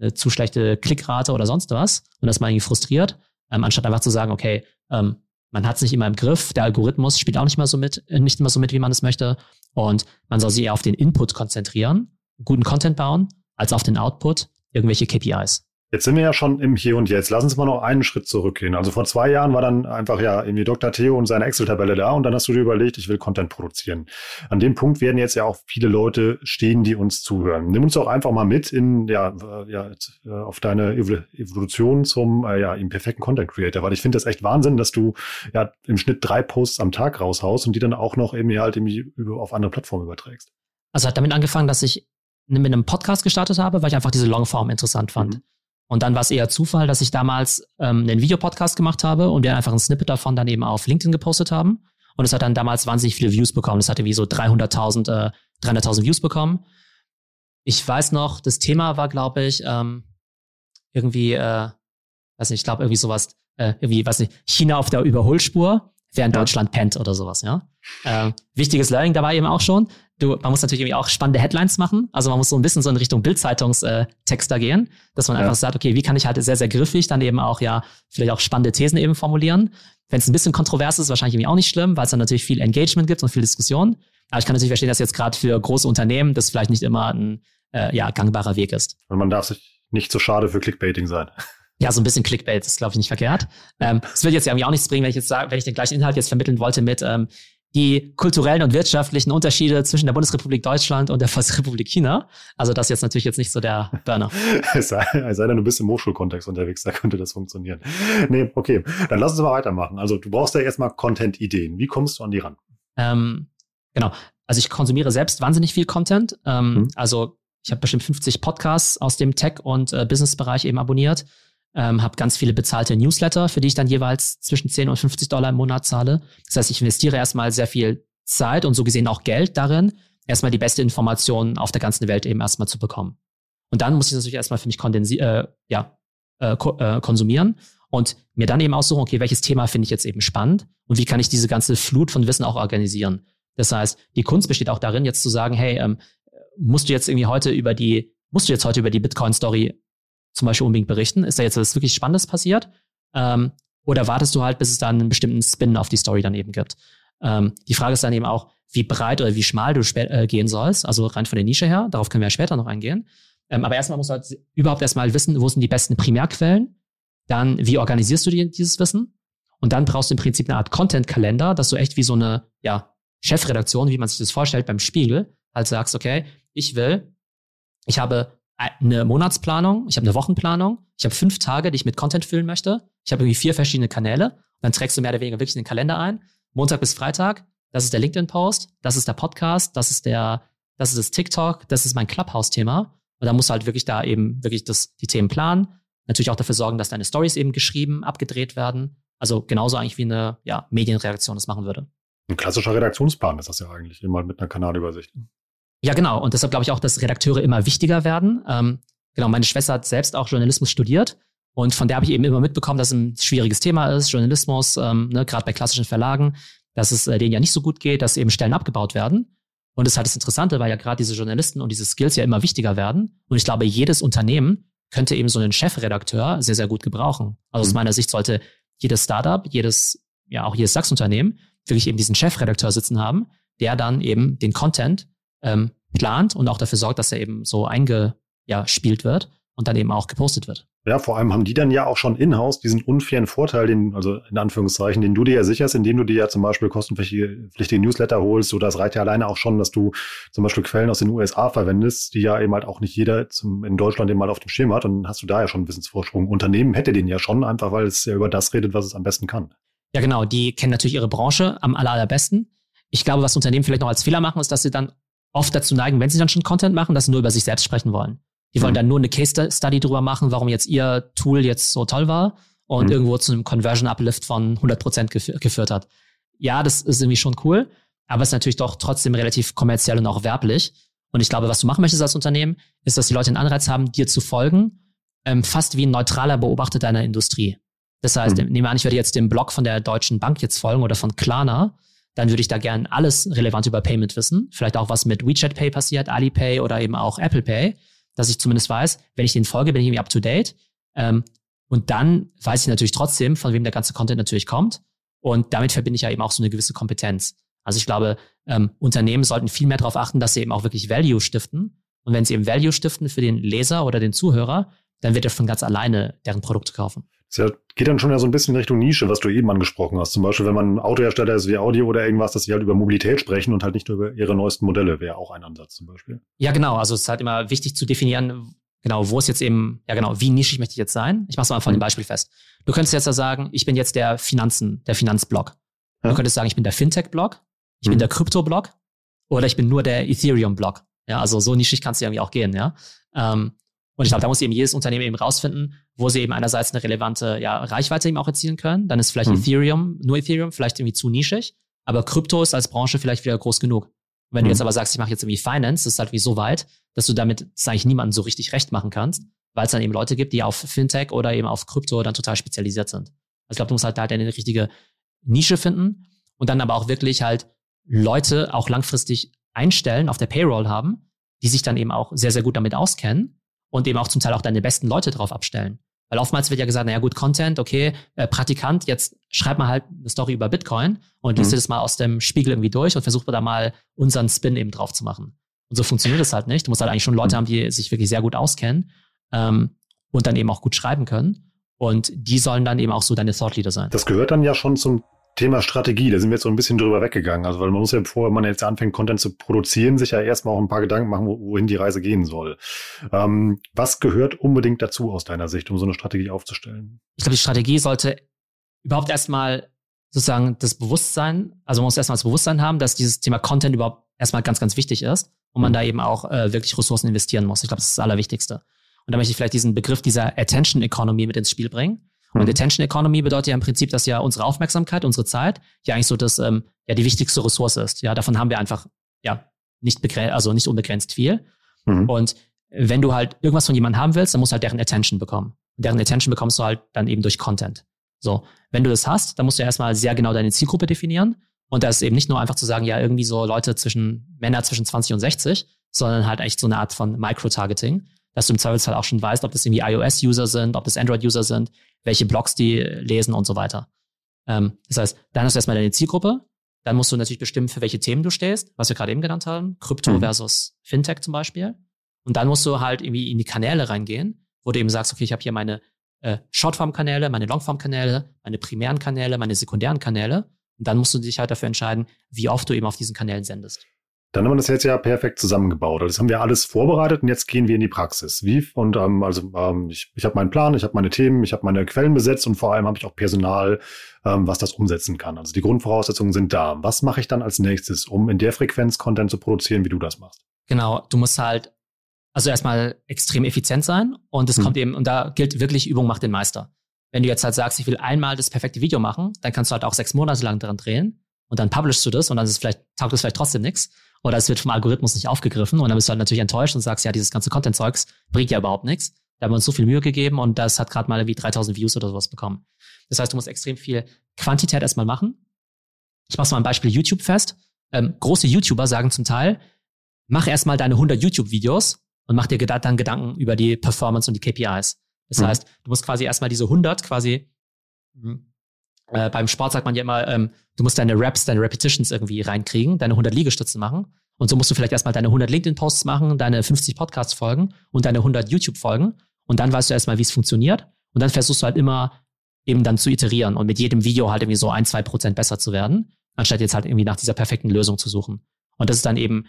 eine zu schlechte Klickrate oder sonst was und das ist man irgendwie frustriert, ähm, anstatt einfach zu sagen, okay, ähm, man hat es nicht immer im Griff, der Algorithmus spielt auch nicht mal so mit, äh, nicht immer so mit, wie man es möchte und man soll sich eher auf den Input konzentrieren, guten Content bauen, als auf den Output, irgendwelche KPIs. Jetzt sind wir ja schon im Hier und Jetzt. Lass uns mal noch einen Schritt zurückgehen. Also vor zwei Jahren war dann einfach ja irgendwie Dr. Theo und seine Excel-Tabelle da und dann hast du dir überlegt, ich will Content produzieren. An dem Punkt werden jetzt ja auch viele Leute stehen, die uns zuhören. Nimm uns doch einfach mal mit in ja, ja äh, auf deine Evolution zum äh, ja im perfekten Content Creator, weil ich finde das echt Wahnsinn, dass du ja im Schnitt drei Posts am Tag raushaust und die dann auch noch irgendwie halt irgendwie auf andere Plattformen überträgst. Also hat damit angefangen, dass ich mit einem Podcast gestartet habe, weil ich einfach diese Longform interessant fand. Mhm. Und dann war es eher Zufall, dass ich damals ähm, einen Videopodcast gemacht habe und wir einfach ein Snippet davon dann eben auf LinkedIn gepostet haben. Und es hat dann damals wahnsinnig viele Views bekommen. Es hatte wie so 300.000 äh, 300.000 Views bekommen. Ich weiß noch, das Thema war, glaube ich, ähm, irgendwie, äh, weiß nicht, ich glaube irgendwie sowas, äh, irgendwie, weiß nicht, China auf der Überholspur, während ja. Deutschland pennt oder sowas, ja. Äh, wichtiges Learning dabei eben auch schon du, man muss natürlich irgendwie auch spannende Headlines machen. Also man muss so ein bisschen so in Richtung Bildzeitungstexter äh, gehen, dass man ja. einfach sagt, okay, wie kann ich halt sehr, sehr griffig dann eben auch ja vielleicht auch spannende Thesen eben formulieren. Wenn es ein bisschen kontrovers ist, wahrscheinlich irgendwie auch nicht schlimm, weil es dann natürlich viel Engagement gibt und viel Diskussion. Aber ich kann natürlich verstehen, dass jetzt gerade für große Unternehmen das vielleicht nicht immer ein äh, ja, gangbarer Weg ist. Und man darf sich nicht so schade für Clickbaiting sein. Ja, so ein bisschen Clickbait ist, glaube ich, nicht verkehrt. Ähm, es wird jetzt irgendwie auch nichts bringen, wenn ich jetzt sage, wenn ich den gleichen Inhalt jetzt vermitteln wollte mit ähm, die kulturellen und wirtschaftlichen Unterschiede zwischen der Bundesrepublik Deutschland und der Volksrepublik China. Also das ist jetzt natürlich jetzt nicht so der Burner. es, sei, es sei denn, du bist im Hochschulkontext unterwegs, da könnte das funktionieren. Nee, okay. Dann lass uns mal weitermachen. Also du brauchst ja erstmal Content-Ideen. Wie kommst du an die ran? Ähm, genau. Also ich konsumiere selbst wahnsinnig viel Content. Ähm, hm. Also ich habe bestimmt 50 Podcasts aus dem Tech- und äh, Business-Bereich eben abonniert ähm, habe ganz viele bezahlte Newsletter, für die ich dann jeweils zwischen 10 und 50 Dollar im Monat zahle. Das heißt, ich investiere erstmal sehr viel Zeit und so gesehen auch Geld darin, erstmal die beste Information auf der ganzen Welt eben erstmal zu bekommen. Und dann muss ich das natürlich erstmal für mich äh, ja, äh, ko äh, konsumieren und mir dann eben aussuchen, okay, welches Thema finde ich jetzt eben spannend und wie kann ich diese ganze Flut von Wissen auch organisieren. Das heißt, die Kunst besteht auch darin, jetzt zu sagen, hey, ähm, musst du jetzt irgendwie heute über die, musst du jetzt heute über die Bitcoin-Story zum Beispiel unbedingt berichten? Ist da jetzt was wirklich Spannendes passiert? Ähm, oder wartest du halt, bis es dann einen bestimmten Spin auf die Story dann eben gibt? Ähm, die Frage ist dann eben auch, wie breit oder wie schmal du äh, gehen sollst, also rein von der Nische her. Darauf können wir ja später noch eingehen. Ähm, aber erstmal musst du halt überhaupt erstmal wissen, wo sind die besten Primärquellen. Dann, wie organisierst du die, dieses Wissen? Und dann brauchst du im Prinzip eine Art Content-Kalender, dass du echt wie so eine, ja, Chefredaktion, wie man sich das vorstellt, beim Spiegel, halt sagst, okay, ich will, ich habe eine Monatsplanung, ich habe eine Wochenplanung, ich habe fünf Tage, die ich mit Content füllen möchte. Ich habe irgendwie vier verschiedene Kanäle. Und dann trägst du mehr oder weniger wirklich den Kalender ein. Montag bis Freitag, das ist der LinkedIn-Post, das ist der Podcast, das ist der, das ist das TikTok, das ist mein Clubhouse-Thema. Und da musst du halt wirklich da eben wirklich das, die Themen planen. Natürlich auch dafür sorgen, dass deine Stories eben geschrieben, abgedreht werden. Also genauso eigentlich wie eine ja, Medienreaktion das machen würde. Ein klassischer Redaktionsplan ist das ja eigentlich, immer mit einer Kanalübersicht. Ja, genau. Und deshalb glaube ich auch, dass Redakteure immer wichtiger werden. Ähm, genau, meine Schwester hat selbst auch Journalismus studiert. Und von der habe ich eben immer mitbekommen, dass es ein schwieriges Thema ist, Journalismus, ähm, ne, gerade bei klassischen Verlagen, dass es äh, denen ja nicht so gut geht, dass eben Stellen abgebaut werden. Und das ist halt das Interessante, weil ja gerade diese Journalisten und diese Skills ja immer wichtiger werden. Und ich glaube, jedes Unternehmen könnte eben so einen Chefredakteur sehr, sehr gut gebrauchen. Also mhm. aus meiner Sicht sollte jedes Startup, jedes, ja auch jedes DAX-Unternehmen wirklich eben diesen Chefredakteur sitzen haben, der dann eben den Content ähm, plant und auch dafür sorgt, dass er eben so eingespielt wird und dann eben auch gepostet wird. Ja, vor allem haben die dann ja auch schon in-house diesen unfairen Vorteil, den, also in Anführungszeichen, den du dir ja sicherst, indem du dir ja zum Beispiel kostenpflichtige Newsletter holst. So, das reicht ja alleine auch schon, dass du zum Beispiel Quellen aus den USA verwendest, die ja eben halt auch nicht jeder zum, in Deutschland eben mal auf dem Schirm hat. Und dann hast du da ja schon einen Wissensvorsprung. Unternehmen hätte den ja schon, einfach weil es ja über das redet, was es am besten kann. Ja, genau. Die kennen natürlich ihre Branche am aller, allerbesten. Ich glaube, was Unternehmen vielleicht noch als Fehler machen, ist, dass sie dann oft dazu neigen, wenn sie dann schon Content machen, dass sie nur über sich selbst sprechen wollen. Die wollen mhm. dann nur eine Case Study drüber machen, warum jetzt ihr Tool jetzt so toll war und mhm. irgendwo zu einem Conversion Uplift von 100 Prozent gef geführt hat. Ja, das ist irgendwie schon cool, aber es ist natürlich doch trotzdem relativ kommerziell und auch werblich. Und ich glaube, was du machen möchtest als Unternehmen, ist, dass die Leute einen Anreiz haben, dir zu folgen, ähm, fast wie ein neutraler Beobachter deiner Industrie. Das heißt, mhm. nehmen wir an, ich würde jetzt dem Blog von der Deutschen Bank jetzt folgen oder von Klarna dann würde ich da gern alles relevant über Payment wissen. Vielleicht auch, was mit WeChat Pay passiert, Alipay oder eben auch Apple Pay, dass ich zumindest weiß, wenn ich den folge, bin ich irgendwie up to date. Ähm, und dann weiß ich natürlich trotzdem, von wem der ganze Content natürlich kommt. Und damit verbinde ich ja eben auch so eine gewisse Kompetenz. Also ich glaube, ähm, Unternehmen sollten viel mehr darauf achten, dass sie eben auch wirklich Value stiften. Und wenn sie eben Value stiften für den Leser oder den Zuhörer, dann wird er von ganz alleine deren Produkte kaufen. Das geht dann schon ja so ein bisschen in Richtung Nische, was du eben angesprochen hast. Zum Beispiel, wenn man Autohersteller ist wie Audi oder irgendwas, dass sie halt über Mobilität sprechen und halt nicht nur über ihre neuesten Modelle, wäre auch ein Ansatz zum Beispiel. Ja, genau. Also es ist halt immer wichtig zu definieren, genau, wo es jetzt eben, ja genau, wie nischig möchte ich jetzt sein? Ich mache es mal von mhm. dem Beispiel fest. Du könntest jetzt ja sagen, ich bin jetzt der Finanzen, der Finanzblock. Ja. Du könntest sagen, ich bin der Fintech-Block, ich mhm. bin der Krypto-Block oder ich bin nur der Ethereum-Block. Ja, also so nischig kannst du irgendwie auch gehen, ja. Ähm, und ich glaube, da muss eben jedes Unternehmen eben rausfinden, wo sie eben einerseits eine relevante ja, Reichweite eben auch erzielen können. Dann ist vielleicht hm. Ethereum, nur Ethereum, vielleicht irgendwie zu nischig. Aber Krypto ist als Branche vielleicht wieder groß genug. Und wenn hm. du jetzt aber sagst, ich mache jetzt irgendwie Finance, das ist halt wie so weit, dass du damit das eigentlich niemandem so richtig recht machen kannst, weil es dann eben Leute gibt, die auf Fintech oder eben auf Krypto dann total spezialisiert sind. Also ich glaube, du musst halt halt eine richtige Nische finden und dann aber auch wirklich halt Leute auch langfristig einstellen, auf der Payroll haben, die sich dann eben auch sehr, sehr gut damit auskennen und eben auch zum Teil auch deine besten Leute drauf abstellen. Weil oftmals wird ja gesagt, naja gut, Content, okay, äh, Praktikant, jetzt schreib mal halt eine Story über Bitcoin und liest mhm. das mal aus dem Spiegel irgendwie durch und versuch da mal unseren Spin eben drauf zu machen. Und so funktioniert es halt nicht. Du musst halt eigentlich schon Leute mhm. haben, die sich wirklich sehr gut auskennen ähm, und dann eben auch gut schreiben können. Und die sollen dann eben auch so deine Thought Leader sein. Das gehört dann ja schon zum Thema Strategie, da sind wir jetzt so ein bisschen drüber weggegangen. Also, weil man muss ja, bevor man jetzt anfängt, Content zu produzieren, sich ja erstmal auch ein paar Gedanken machen, wohin die Reise gehen soll. Ähm, was gehört unbedingt dazu aus deiner Sicht, um so eine Strategie aufzustellen? Ich glaube, die Strategie sollte überhaupt erstmal sozusagen das Bewusstsein, also man muss erstmal das Bewusstsein haben, dass dieses Thema Content überhaupt erstmal ganz, ganz wichtig ist und man mhm. da eben auch äh, wirklich Ressourcen investieren muss. Ich glaube, das ist das Allerwichtigste. Und da möchte ich vielleicht diesen Begriff dieser Attention Economy mit ins Spiel bringen. Und mhm. Attention Economy bedeutet ja im Prinzip, dass ja unsere Aufmerksamkeit, unsere Zeit ja eigentlich so das, ähm, ja, die wichtigste Ressource ist. Ja, davon haben wir einfach, ja, nicht begrenzt, also nicht unbegrenzt viel. Mhm. Und wenn du halt irgendwas von jemandem haben willst, dann musst du halt deren Attention bekommen. Und deren Attention bekommst du halt dann eben durch Content. So. Wenn du das hast, dann musst du erstmal sehr genau deine Zielgruppe definieren. Und das ist eben nicht nur einfach zu sagen, ja, irgendwie so Leute zwischen, Männer zwischen 20 und 60, sondern halt echt so eine Art von Micro-Targeting dass du im Zweifelsfall auch schon weißt, ob das irgendwie iOS-User sind, ob das Android-User sind, welche Blogs die lesen und so weiter. Ähm, das heißt, dann hast du erstmal deine Zielgruppe, dann musst du natürlich bestimmen, für welche Themen du stehst, was wir gerade eben genannt haben, Krypto mhm. versus Fintech zum Beispiel. Und dann musst du halt irgendwie in die Kanäle reingehen, wo du eben sagst, okay, ich habe hier meine äh, Shortform-Kanäle, meine Longform-Kanäle, meine primären Kanäle, meine sekundären Kanäle. Und dann musst du dich halt dafür entscheiden, wie oft du eben auf diesen Kanälen sendest. Dann haben wir das jetzt ja perfekt zusammengebaut. Also das haben wir alles vorbereitet und jetzt gehen wir in die Praxis. Wie? Und ähm, also ähm, ich, ich habe meinen Plan, ich habe meine Themen, ich habe meine Quellen besetzt und vor allem habe ich auch Personal, ähm, was das umsetzen kann. Also die Grundvoraussetzungen sind da. Was mache ich dann als nächstes, um in der Frequenz Content zu produzieren, wie du das machst? Genau, du musst halt also erstmal extrem effizient sein und es hm. kommt eben, und da gilt wirklich, Übung macht den Meister. Wenn du jetzt halt sagst, ich will einmal das perfekte Video machen, dann kannst du halt auch sechs Monate lang daran drehen und dann publishst du das und dann ist es vielleicht, taugt es vielleicht trotzdem nichts oder es wird vom Algorithmus nicht aufgegriffen und dann bist du halt natürlich enttäuscht und sagst, ja, dieses ganze Content-Zeugs bringt ja überhaupt nichts. Da haben wir uns so viel Mühe gegeben und das hat gerade mal irgendwie 3000 Views oder sowas bekommen. Das heißt, du musst extrem viel Quantität erstmal machen. Ich mach's mal ein Beispiel YouTube fest. Ähm, große YouTuber sagen zum Teil, mach erstmal deine 100 YouTube-Videos und mach dir dann Gedanken über die Performance und die KPIs. Das mhm. heißt, du musst quasi erstmal diese 100 quasi hm, äh, beim Sport sagt man ja immer, ähm, du musst deine Reps, deine Repetitions irgendwie reinkriegen, deine 100 Liegestützen machen. Und so musst du vielleicht erstmal deine 100 LinkedIn-Posts machen, deine 50 Podcasts folgen und deine 100 YouTube-Folgen. Und dann weißt du erstmal, wie es funktioniert. Und dann versuchst du halt immer eben dann zu iterieren und mit jedem Video halt irgendwie so ein, zwei Prozent besser zu werden, anstatt jetzt halt irgendwie nach dieser perfekten Lösung zu suchen. Und das ist dann eben,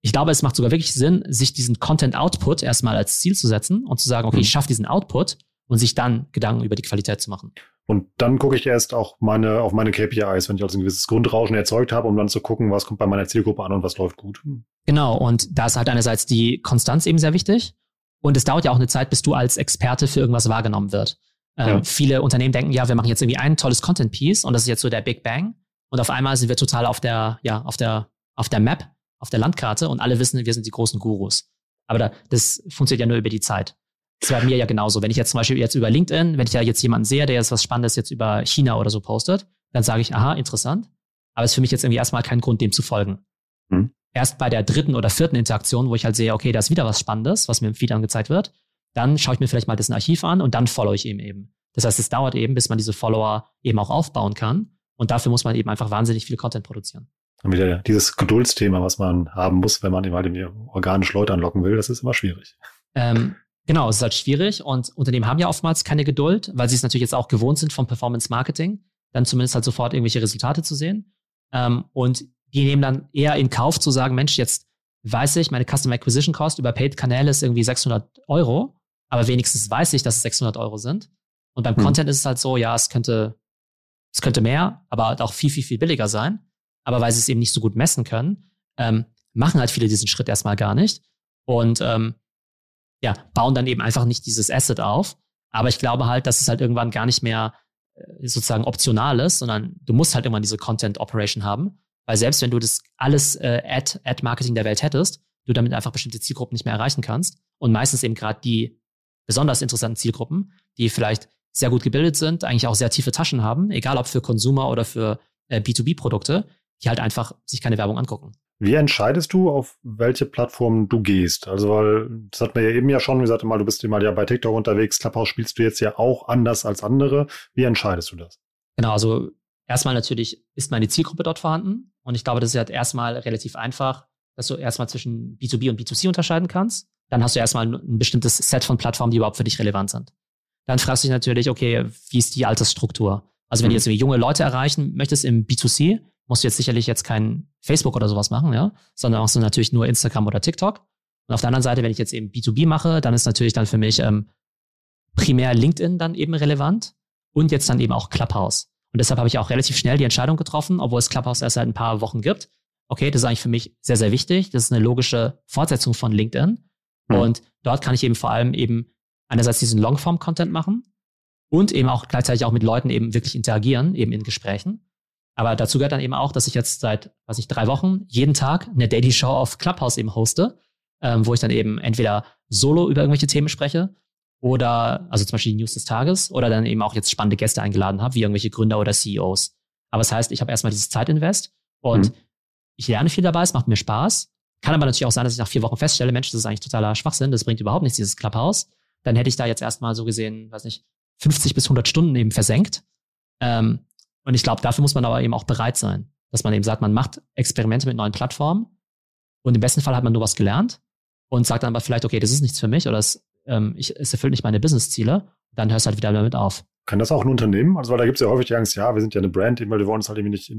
ich glaube, es macht sogar wirklich Sinn, sich diesen Content-Output erstmal als Ziel zu setzen und zu sagen, okay, ich mhm. schaffe diesen Output und sich dann Gedanken über die Qualität zu machen. Und dann gucke ich erst auch meine, auf meine KPIs, wenn ich also ein gewisses Grundrauschen erzeugt habe, um dann zu gucken, was kommt bei meiner Zielgruppe an und was läuft gut. Genau, und da ist halt einerseits die Konstanz eben sehr wichtig. Und es dauert ja auch eine Zeit, bis du als Experte für irgendwas wahrgenommen wird. Ähm, ja. Viele Unternehmen denken, ja, wir machen jetzt irgendwie ein tolles Content-Piece und das ist jetzt so der Big Bang. Und auf einmal sind wir total auf der, ja, auf der, auf der Map, auf der Landkarte und alle wissen, wir sind die großen Gurus. Aber da, das funktioniert ja nur über die Zeit. Das wäre mir ja genauso. Wenn ich jetzt zum Beispiel jetzt über LinkedIn, wenn ich da jetzt jemanden sehe, der jetzt was Spannendes jetzt über China oder so postet, dann sage ich, aha, interessant. Aber es ist für mich jetzt irgendwie erstmal kein Grund, dem zu folgen. Hm. Erst bei der dritten oder vierten Interaktion, wo ich halt sehe, okay, da ist wieder was Spannendes, was mir im Feed angezeigt wird, dann schaue ich mir vielleicht mal das Archiv an und dann follow ich ihm eben. Das heißt, es dauert eben, bis man diese Follower eben auch aufbauen kann. Und dafür muss man eben einfach wahnsinnig viel Content produzieren. Und wieder dieses Geduldsthema, was man haben muss, wenn man eben halt organisch Leute anlocken will, das ist immer schwierig. Ähm, Genau, es ist halt schwierig und Unternehmen haben ja oftmals keine Geduld, weil sie es natürlich jetzt auch gewohnt sind vom Performance Marketing, dann zumindest halt sofort irgendwelche Resultate zu sehen. Ähm, und die nehmen dann eher in Kauf zu sagen, Mensch, jetzt weiß ich, meine Customer Acquisition Cost über Paid-Kanäle ist irgendwie 600 Euro, aber wenigstens weiß ich, dass es 600 Euro sind. Und beim hm. Content ist es halt so, ja, es könnte, es könnte mehr, aber halt auch viel, viel, viel billiger sein. Aber weil sie es eben nicht so gut messen können, ähm, machen halt viele diesen Schritt erstmal gar nicht. Und ähm, ja, bauen dann eben einfach nicht dieses Asset auf. Aber ich glaube halt, dass es halt irgendwann gar nicht mehr äh, sozusagen optional ist, sondern du musst halt irgendwann diese Content Operation haben. Weil selbst wenn du das alles äh, Ad, Ad-Marketing der Welt hättest, du damit einfach bestimmte Zielgruppen nicht mehr erreichen kannst. Und meistens eben gerade die besonders interessanten Zielgruppen, die vielleicht sehr gut gebildet sind, eigentlich auch sehr tiefe Taschen haben, egal ob für Consumer oder für äh, B2B-Produkte, die halt einfach sich keine Werbung angucken. Wie entscheidest du, auf welche Plattform du gehst? Also, weil, das hat man ja eben ja schon, gesagt, mal, du bist immer ja bei TikTok unterwegs, Clubhouse spielst du jetzt ja auch anders als andere. Wie entscheidest du das? Genau, also erstmal natürlich ist meine Zielgruppe dort vorhanden. Und ich glaube, das ist halt erstmal relativ einfach, dass du erstmal zwischen B2B und B2C unterscheiden kannst. Dann hast du erstmal ein bestimmtes Set von Plattformen, die überhaupt für dich relevant sind. Dann fragst du dich natürlich, okay, wie ist die Altersstruktur? Also wenn mhm. du jetzt junge Leute erreichen möchtest im B2C, musst du jetzt sicherlich jetzt kein Facebook oder sowas machen, ja, sondern machst du natürlich nur Instagram oder TikTok. Und auf der anderen Seite, wenn ich jetzt eben B2B mache, dann ist natürlich dann für mich ähm, primär LinkedIn dann eben relevant und jetzt dann eben auch Clubhouse. Und deshalb habe ich auch relativ schnell die Entscheidung getroffen, obwohl es Clubhouse erst seit ein paar Wochen gibt. Okay, das ist eigentlich für mich sehr, sehr wichtig. Das ist eine logische Fortsetzung von LinkedIn. Mhm. Und dort kann ich eben vor allem eben einerseits diesen Longform-Content machen und eben auch gleichzeitig auch mit Leuten eben wirklich interagieren, eben in Gesprächen. Aber dazu gehört dann eben auch, dass ich jetzt seit, weiß ich, drei Wochen jeden Tag eine Daily Show auf Clubhouse eben hoste, ähm, wo ich dann eben entweder solo über irgendwelche Themen spreche oder, also zum Beispiel die News des Tages oder dann eben auch jetzt spannende Gäste eingeladen habe, wie irgendwelche Gründer oder CEOs. Aber das heißt, ich habe erstmal dieses Zeitinvest und mhm. ich lerne viel dabei, es macht mir Spaß. Kann aber natürlich auch sein, dass ich nach vier Wochen feststelle, Mensch, das ist eigentlich totaler Schwachsinn, das bringt überhaupt nichts, dieses Clubhouse. Dann hätte ich da jetzt erstmal so gesehen, weiß nicht, 50 bis 100 Stunden eben versenkt. Ähm, und ich glaube, dafür muss man aber eben auch bereit sein, dass man eben sagt, man macht Experimente mit neuen Plattformen und im besten Fall hat man nur was gelernt und sagt dann aber vielleicht, okay, das ist nichts für mich oder es, ähm, ich, es erfüllt nicht meine Businessziele, dann hörst du halt wieder damit auf. Kann das auch ein Unternehmen? Also, weil da gibt es ja häufig die Angst, ja, wir sind ja eine Brand, weil wir wollen uns halt irgendwie nicht,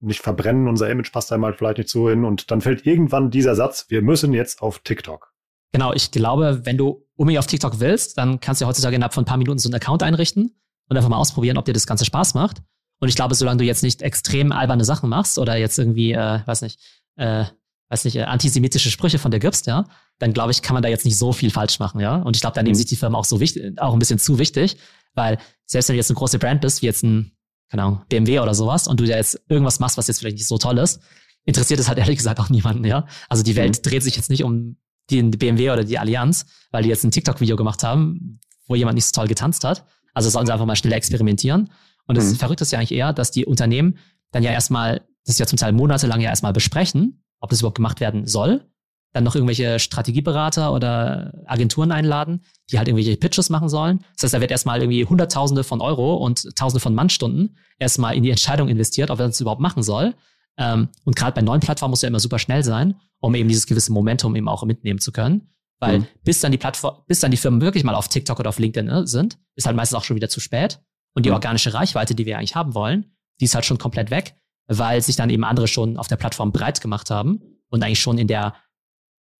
nicht verbrennen, unser Image passt einmal vielleicht nicht so hin und dann fällt irgendwann dieser Satz, wir müssen jetzt auf TikTok. Genau, ich glaube, wenn du unbedingt auf TikTok willst, dann kannst du ja heutzutage innerhalb von ein paar Minuten so einen Account einrichten und einfach mal ausprobieren, ob dir das Ganze Spaß macht. Und ich glaube, solange du jetzt nicht extrem alberne Sachen machst oder jetzt irgendwie, äh, weiß nicht, äh, weiß nicht, äh, antisemitische Sprüche von dir gibst, ja, dann glaube ich, kann man da jetzt nicht so viel falsch machen, ja. Und ich glaube, da nehmen mhm. sich die Firmen auch so wichtig, auch ein bisschen zu wichtig, weil selbst wenn du jetzt eine große Brand bist, wie jetzt ein, keine Ahnung, BMW oder sowas, und du da jetzt irgendwas machst, was jetzt vielleicht nicht so toll ist, interessiert es halt ehrlich gesagt auch niemanden, ja. Also die Welt mhm. dreht sich jetzt nicht um die BMW oder die Allianz, weil die jetzt ein TikTok-Video gemacht haben, wo jemand nicht so toll getanzt hat. Also sollen sie einfach mal schnell experimentieren. Und das mhm. Verrückte ist ja eigentlich eher, dass die Unternehmen dann ja erstmal, das ist ja zum Teil monatelang ja erstmal besprechen, ob das überhaupt gemacht werden soll. Dann noch irgendwelche Strategieberater oder Agenturen einladen, die halt irgendwelche Pitches machen sollen. Das heißt, da wird erstmal irgendwie Hunderttausende von Euro und Tausende von Mannstunden erstmal in die Entscheidung investiert, ob er das überhaupt machen soll. Ähm, und gerade bei neuen Plattformen muss ja immer super schnell sein, um eben dieses gewisse Momentum eben auch mitnehmen zu können. Weil mhm. bis dann die Plattform, bis dann die Firmen wirklich mal auf TikTok oder auf LinkedIn ne, sind, ist halt meistens auch schon wieder zu spät. Und die mhm. organische Reichweite, die wir eigentlich haben wollen, die ist halt schon komplett weg, weil sich dann eben andere schon auf der Plattform breit gemacht haben und eigentlich schon in der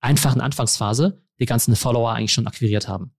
einfachen Anfangsphase die ganzen Follower eigentlich schon akquiriert haben.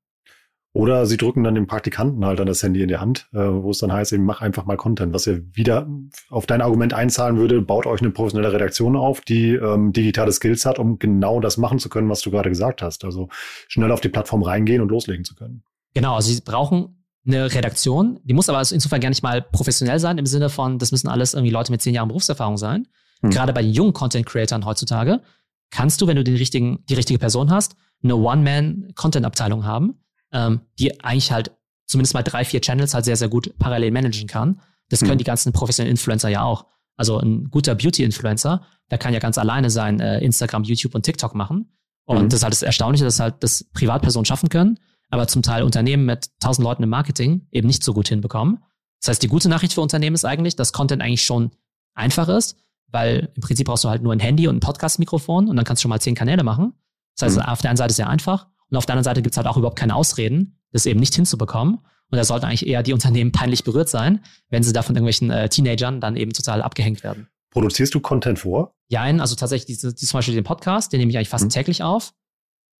Oder sie drücken dann dem Praktikanten halt an das Handy in die Hand, äh, wo es dann heißt, eben mach einfach mal Content, was ja wieder auf dein Argument einzahlen würde, baut euch eine professionelle Redaktion auf, die ähm, digitale Skills hat, um genau das machen zu können, was du gerade gesagt hast. Also schnell auf die Plattform reingehen und loslegen zu können. Genau, also sie brauchen eine Redaktion, die muss aber also insofern gar nicht mal professionell sein, im Sinne von, das müssen alles irgendwie Leute mit zehn Jahren Berufserfahrung sein. Hm. Gerade bei den jungen Content-Creatern heutzutage kannst du, wenn du den richtigen, die richtige Person hast, eine One-Man-Content-Abteilung haben ähm, die eigentlich halt zumindest mal drei, vier Channels halt sehr, sehr gut parallel managen kann. Das können mhm. die ganzen professionellen Influencer ja auch. Also ein guter Beauty-Influencer, der kann ja ganz alleine sein äh, Instagram, YouTube und TikTok machen. Und mhm. das ist halt das Erstaunliche, dass halt das Privatpersonen schaffen können, aber zum Teil Unternehmen mit tausend Leuten im Marketing eben nicht so gut hinbekommen. Das heißt, die gute Nachricht für Unternehmen ist eigentlich, dass Content eigentlich schon einfach ist, weil im Prinzip brauchst du halt nur ein Handy und ein Podcast-Mikrofon und dann kannst du schon mal zehn Kanäle machen. Das heißt, mhm. auf der einen Seite sehr einfach und auf der anderen Seite gibt es halt auch überhaupt keine Ausreden, das eben nicht hinzubekommen. Und da sollten eigentlich eher die Unternehmen peinlich berührt sein, wenn sie da von irgendwelchen äh, Teenagern dann eben total abgehängt werden. Produzierst du Content vor? Ja, also tatsächlich diese, diese, zum Beispiel den Podcast, den nehme ich eigentlich fast mhm. täglich auf.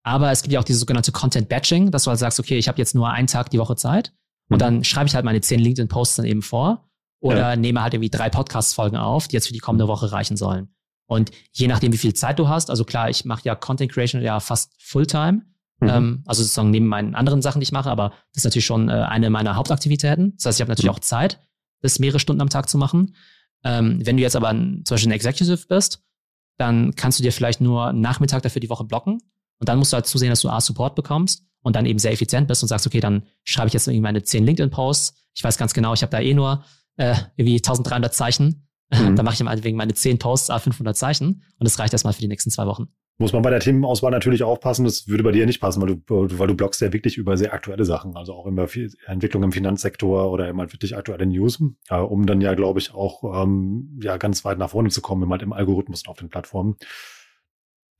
Aber es gibt ja auch diese sogenannte Content Batching, dass du halt sagst, okay, ich habe jetzt nur einen Tag die Woche Zeit und mhm. dann schreibe ich halt meine zehn LinkedIn-Posts dann eben vor oder ja. nehme halt irgendwie drei Podcast-Folgen auf, die jetzt für die kommende Woche reichen sollen. Und je nachdem, wie viel Zeit du hast, also klar, ich mache ja Content Creation ja fast Fulltime. Mhm. Ähm, also sozusagen neben meinen anderen Sachen, die ich mache, aber das ist natürlich schon äh, eine meiner Hauptaktivitäten. Das heißt, ich habe natürlich mhm. auch Zeit, das mehrere Stunden am Tag zu machen. Ähm, wenn du jetzt aber ein, zum Beispiel ein Executive bist, dann kannst du dir vielleicht nur Nachmittag dafür die Woche blocken. Und dann musst du halt zusehen, dass du A, Support bekommst und dann eben sehr effizient bist und sagst, okay, dann schreibe ich jetzt irgendwie meine 10 LinkedIn-Posts. Ich weiß ganz genau, ich habe da eh nur äh, irgendwie 1300 Zeichen. Mhm. dann mache ich meinetwegen meine 10 Posts, A, 500 Zeichen und das reicht erstmal für die nächsten zwei Wochen. Muss man bei der Themenauswahl natürlich aufpassen, das würde bei dir nicht passen, weil du, weil du bloggst ja wirklich über sehr aktuelle Sachen, also auch immer viel Entwicklung im Finanzsektor oder immer wirklich aktuelle News, äh, um dann ja, glaube ich, auch ähm, ja ganz weit nach vorne zu kommen, halt im Algorithmus auf den Plattformen.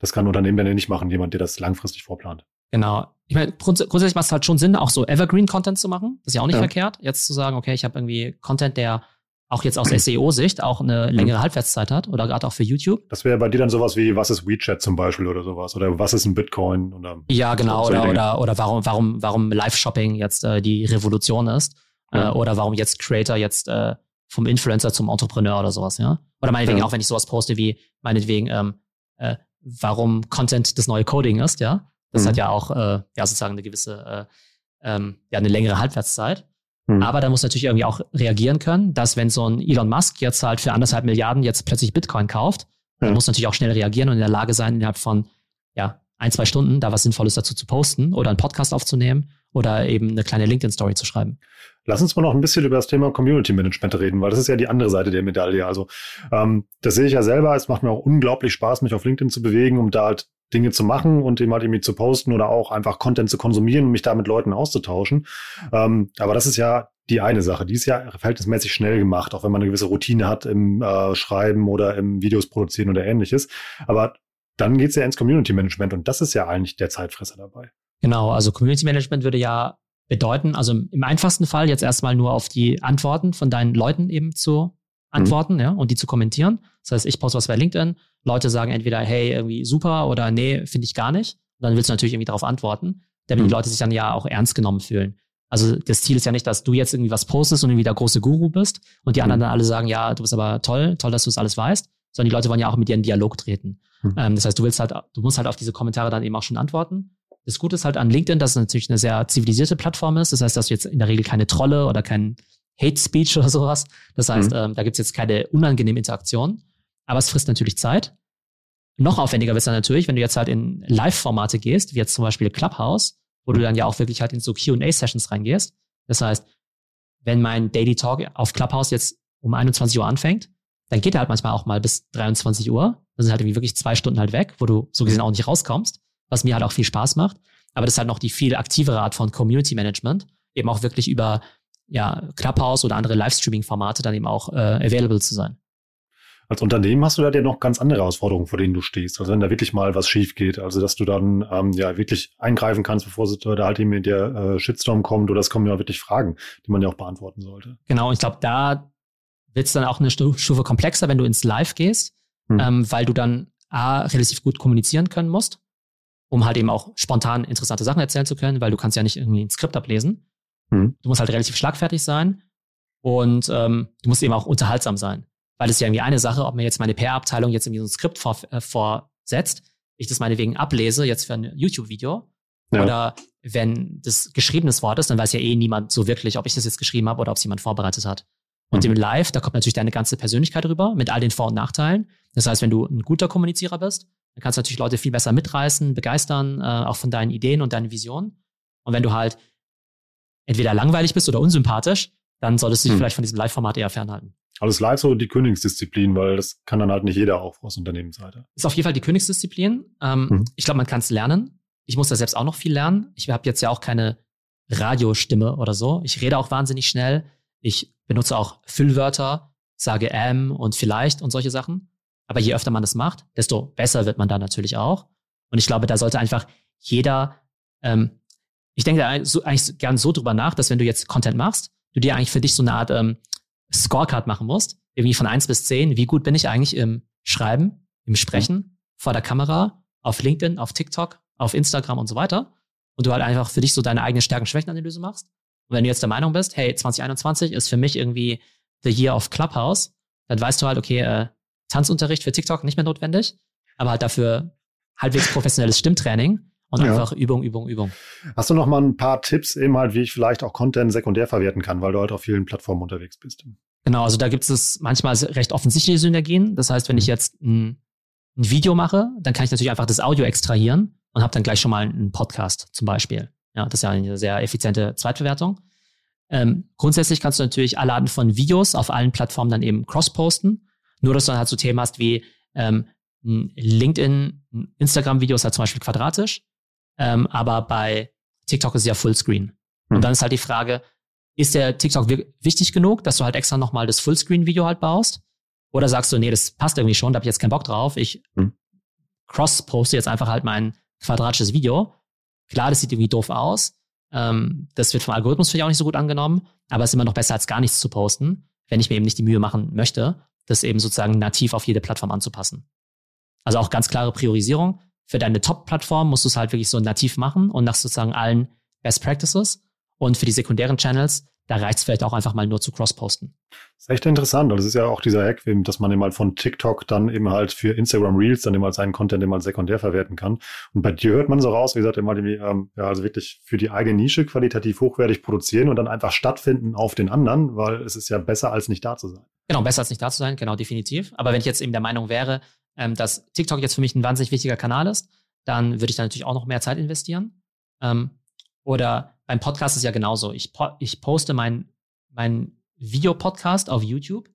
Das kann ein Unternehmen ja nicht machen, jemand, der das langfristig vorplant. Genau. Ich meine, grunds grundsätzlich macht es halt schon Sinn, auch so Evergreen-Content zu machen. Das ist ja auch nicht ja. verkehrt, jetzt zu sagen, okay, ich habe irgendwie Content, der auch jetzt aus SEO-Sicht auch eine mhm. längere Halbwertszeit hat oder gerade auch für YouTube. Das wäre bei dir dann sowas wie, was ist WeChat zum Beispiel oder sowas oder was ist ein Bitcoin oder Ja, genau, oder, oder, oder warum, warum, warum Live-Shopping jetzt äh, die Revolution ist. Äh, ja. Äh, oder warum jetzt Creator jetzt äh, vom Influencer zum Entrepreneur oder sowas, ja. Oder meinetwegen ja. auch, wenn ich sowas poste wie, meinetwegen, ähm, äh, warum Content das neue Coding ist, ja. Das mhm. hat ja auch äh, ja sozusagen eine gewisse, äh, ähm, ja, eine längere Halbwertszeit. Mhm. Aber da muss natürlich irgendwie auch reagieren können, dass wenn so ein Elon Musk jetzt halt für anderthalb Milliarden jetzt plötzlich Bitcoin kauft, ja. dann muss natürlich auch schnell reagieren und in der Lage sein, innerhalb von ja, ein, zwei Stunden da was Sinnvolles dazu zu posten oder einen Podcast aufzunehmen oder eben eine kleine LinkedIn-Story zu schreiben. Lass uns mal noch ein bisschen über das Thema Community Management reden, weil das ist ja die andere Seite der Medaille. Also ähm, das sehe ich ja selber. Es macht mir auch unglaublich Spaß, mich auf LinkedIn zu bewegen, um da halt Dinge zu machen und eben halt irgendwie zu posten oder auch einfach Content zu konsumieren und mich da mit Leuten auszutauschen. Ähm, aber das ist ja die eine Sache. Die ist ja verhältnismäßig schnell gemacht, auch wenn man eine gewisse Routine hat im äh, Schreiben oder im Videos produzieren oder ähnliches. Aber dann geht's ja ins Community Management und das ist ja eigentlich der Zeitfresser dabei. Genau, also Community Management würde ja bedeuten, also im einfachsten Fall jetzt erstmal nur auf die Antworten von deinen Leuten eben zu antworten, mhm. ja, und die zu kommentieren. Das heißt, ich poste was bei LinkedIn, Leute sagen entweder, hey, irgendwie super oder nee, finde ich gar nicht. Und dann willst du natürlich irgendwie darauf antworten, damit mhm. die Leute sich dann ja auch ernst genommen fühlen. Also das Ziel ist ja nicht, dass du jetzt irgendwie was postest und irgendwie der große Guru bist und die mhm. anderen dann alle sagen, ja, du bist aber toll, toll, dass du das alles weißt, sondern die Leute wollen ja auch mit dir in Dialog treten. Mhm. Ähm, das heißt, du willst halt, du musst halt auf diese Kommentare dann eben auch schon antworten. Das Gute ist halt an LinkedIn, dass es natürlich eine sehr zivilisierte Plattform ist. Das heißt, dass du jetzt in der Regel keine Trolle oder kein Hate Speech oder sowas. Das heißt, mhm. ähm, da gibt's jetzt keine unangenehme Interaktion. Aber es frisst natürlich Zeit. Noch aufwendiger wird's dann natürlich, wenn du jetzt halt in Live-Formate gehst, wie jetzt zum Beispiel Clubhouse, wo du dann ja auch wirklich halt in so Q&A-Sessions reingehst. Das heißt, wenn mein Daily Talk auf Clubhouse jetzt um 21 Uhr anfängt, dann geht er halt manchmal auch mal bis 23 Uhr. Das sind halt irgendwie wirklich zwei Stunden halt weg, wo du so gesehen auch nicht rauskommst, was mir halt auch viel Spaß macht. Aber das ist halt noch die viel aktivere Art von Community Management, eben auch wirklich über ja, Clubhouse oder andere Livestreaming-Formate dann eben auch äh, available zu sein. Als Unternehmen hast du da ja noch ganz andere Herausforderungen, vor denen du stehst. Also wenn da wirklich mal was schief geht, also dass du dann ähm, ja wirklich eingreifen kannst, bevor da halt eben der äh, Shitstorm kommt oder es kommen ja wirklich Fragen, die man ja auch beantworten sollte. Genau, ich glaube, da wird es dann auch eine Stufe komplexer, wenn du ins Live gehst, hm. ähm, weil du dann A, relativ gut kommunizieren können musst, um halt eben auch spontan interessante Sachen erzählen zu können, weil du kannst ja nicht irgendwie ein Skript ablesen. Hm. Du musst halt relativ schlagfertig sein und ähm, du musst eben auch unterhaltsam sein weil es ja irgendwie eine Sache, ob mir jetzt meine PR-Abteilung jetzt irgendwie so ein Skript vor, äh, vorsetzt, ich das meinetwegen ablese, jetzt für ein YouTube-Video, ja. oder wenn das geschriebenes Wort ist, dann weiß ja eh niemand so wirklich, ob ich das jetzt geschrieben habe oder ob es jemand vorbereitet hat. Und mhm. im Live, da kommt natürlich deine ganze Persönlichkeit rüber mit all den Vor- und Nachteilen. Das heißt, wenn du ein guter Kommunizierer bist, dann kannst du natürlich Leute viel besser mitreißen, begeistern, äh, auch von deinen Ideen und deinen Visionen. Und wenn du halt entweder langweilig bist oder unsympathisch, dann solltest du dich mhm. vielleicht von diesem Live-Format eher fernhalten. Es ist live so die Königsdisziplin, weil das kann dann halt nicht jeder auch aus Unternehmensseite. Ist auf jeden Fall die Königsdisziplin. Ähm, mhm. Ich glaube, man kann es lernen. Ich muss da selbst auch noch viel lernen. Ich habe jetzt ja auch keine Radiostimme oder so. Ich rede auch wahnsinnig schnell. Ich benutze auch Füllwörter, sage ähm und vielleicht und solche Sachen. Aber je öfter man das macht, desto besser wird man da natürlich auch. Und ich glaube, da sollte einfach jeder, ähm, ich denke da so, eigentlich gern so drüber nach, dass wenn du jetzt Content machst, du dir eigentlich für dich so eine Art ähm, Scorecard machen musst, irgendwie von eins bis zehn, wie gut bin ich eigentlich im Schreiben, im Sprechen, mhm. vor der Kamera, auf LinkedIn, auf TikTok, auf Instagram und so weiter. Und du halt einfach für dich so deine eigene Stärken-Schwächen-Analyse machst. Und wenn du jetzt der Meinung bist, hey, 2021 ist für mich irgendwie the year of Clubhouse, dann weißt du halt, okay, äh, Tanzunterricht für TikTok nicht mehr notwendig, aber halt dafür halbwegs professionelles Stimmtraining und ja. einfach Übung, Übung, Übung. Hast du noch mal ein paar Tipps eben halt, wie ich vielleicht auch Content sekundär verwerten kann, weil du halt auf vielen Plattformen unterwegs bist? Genau, also da gibt es manchmal recht offensichtliche Synergien. Das heißt, wenn ich jetzt ein, ein Video mache, dann kann ich natürlich einfach das Audio extrahieren und habe dann gleich schon mal einen Podcast zum Beispiel. Ja, das ist ja eine sehr effiziente Zweitverwertung. Ähm, grundsätzlich kannst du natürlich alle Arten von Videos auf allen Plattformen dann eben cross-posten. Nur, dass du dann halt so Themen hast wie ähm, LinkedIn, Instagram-Video ist halt zum Beispiel quadratisch ähm, aber bei TikTok ist es ja Fullscreen. Hm. Und dann ist halt die Frage, ist der TikTok wichtig genug, dass du halt extra nochmal das Fullscreen-Video halt baust? Oder sagst du, nee, das passt irgendwie schon, da habe ich jetzt keinen Bock drauf. Ich hm. cross-poste jetzt einfach halt mein quadratisches Video. Klar, das sieht irgendwie doof aus. Ähm, das wird vom Algorithmus vielleicht auch nicht so gut angenommen, aber es ist immer noch besser, als gar nichts zu posten, wenn ich mir eben nicht die Mühe machen möchte, das eben sozusagen nativ auf jede Plattform anzupassen. Also auch ganz klare Priorisierung. Für deine Top-Plattform musst du es halt wirklich so nativ machen und nach sozusagen allen Best Practices. Und für die sekundären Channels da reicht es vielleicht auch einfach mal nur zu cross-posten. Das ist echt interessant. Und das ist ja auch dieser Hack, dass man eben halt von TikTok dann eben halt für Instagram Reels dann eben halt seinen Content eben halt sekundär verwerten kann. Und bei dir hört man so raus, wie gesagt, immer die, ähm, ja, also wirklich für die eigene Nische qualitativ hochwertig produzieren und dann einfach stattfinden auf den anderen, weil es ist ja besser als nicht da zu sein. Genau, besser als nicht da zu sein, genau, definitiv. Aber wenn ich jetzt eben der Meinung wäre, ähm, dass TikTok jetzt für mich ein wahnsinnig wichtiger Kanal ist, dann würde ich da natürlich auch noch mehr Zeit investieren. Ähm, oder beim Podcast ist ja genauso. Ich, po ich poste meinen mein Videopodcast auf YouTube,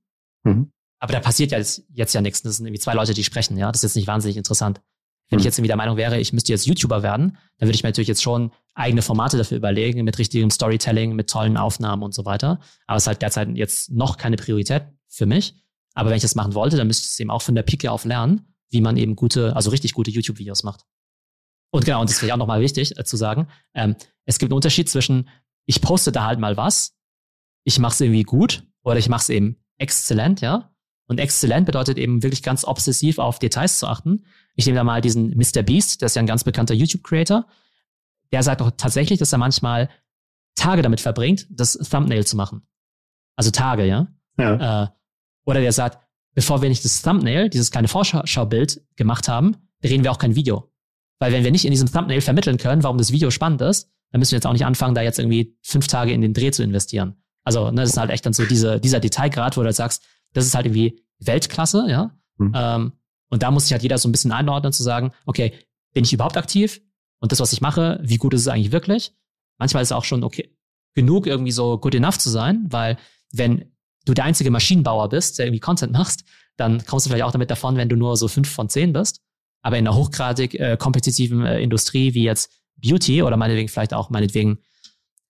mhm. aber da passiert ja jetzt, jetzt ja nichts. Das sind irgendwie zwei Leute, die sprechen, ja. Das ist jetzt nicht wahnsinnig interessant. Wenn mhm. ich jetzt irgendwie der Meinung wäre, ich müsste jetzt YouTuber werden, dann würde ich mir natürlich jetzt schon eigene Formate dafür überlegen, mit richtigem Storytelling, mit tollen Aufnahmen und so weiter. Aber es ist halt derzeit jetzt noch keine Priorität für mich. Aber wenn ich das machen wollte, dann müsste ich es eben auch von der Pike auf lernen, wie man eben gute, also richtig gute YouTube-Videos macht. Und genau, und das finde ich auch nochmal wichtig äh, zu sagen. Ähm, es gibt einen Unterschied zwischen, ich poste da halt mal was, ich mache es irgendwie gut oder ich mache es eben exzellent, ja. Und exzellent bedeutet eben wirklich ganz obsessiv auf Details zu achten. Ich nehme da mal diesen Mr. Beast, der ist ja ein ganz bekannter YouTube-Creator. Der sagt doch tatsächlich, dass er manchmal Tage damit verbringt, das Thumbnail zu machen. Also Tage, ja. ja. Äh, oder der sagt, bevor wir nicht das Thumbnail, dieses kleine Vorschaubild gemacht haben, drehen wir auch kein Video. Weil wenn wir nicht in diesem Thumbnail vermitteln können, warum das Video spannend ist, dann müssen wir jetzt auch nicht anfangen, da jetzt irgendwie fünf Tage in den Dreh zu investieren. Also, ne, das ist halt echt dann so diese, dieser Detailgrad, wo du halt sagst, das ist halt irgendwie Weltklasse, ja. Mhm. Ähm, und da muss sich halt jeder so ein bisschen einordnen, zu sagen, okay, bin ich überhaupt aktiv? Und das, was ich mache, wie gut ist es eigentlich wirklich? Manchmal ist es auch schon okay, genug irgendwie so good enough zu sein, weil wenn du der einzige Maschinenbauer bist, der irgendwie Content machst, dann kommst du vielleicht auch damit davon, wenn du nur so fünf von zehn bist. Aber in einer hochgradig äh, kompetitiven äh, Industrie wie jetzt Beauty oder meinetwegen vielleicht auch meinetwegen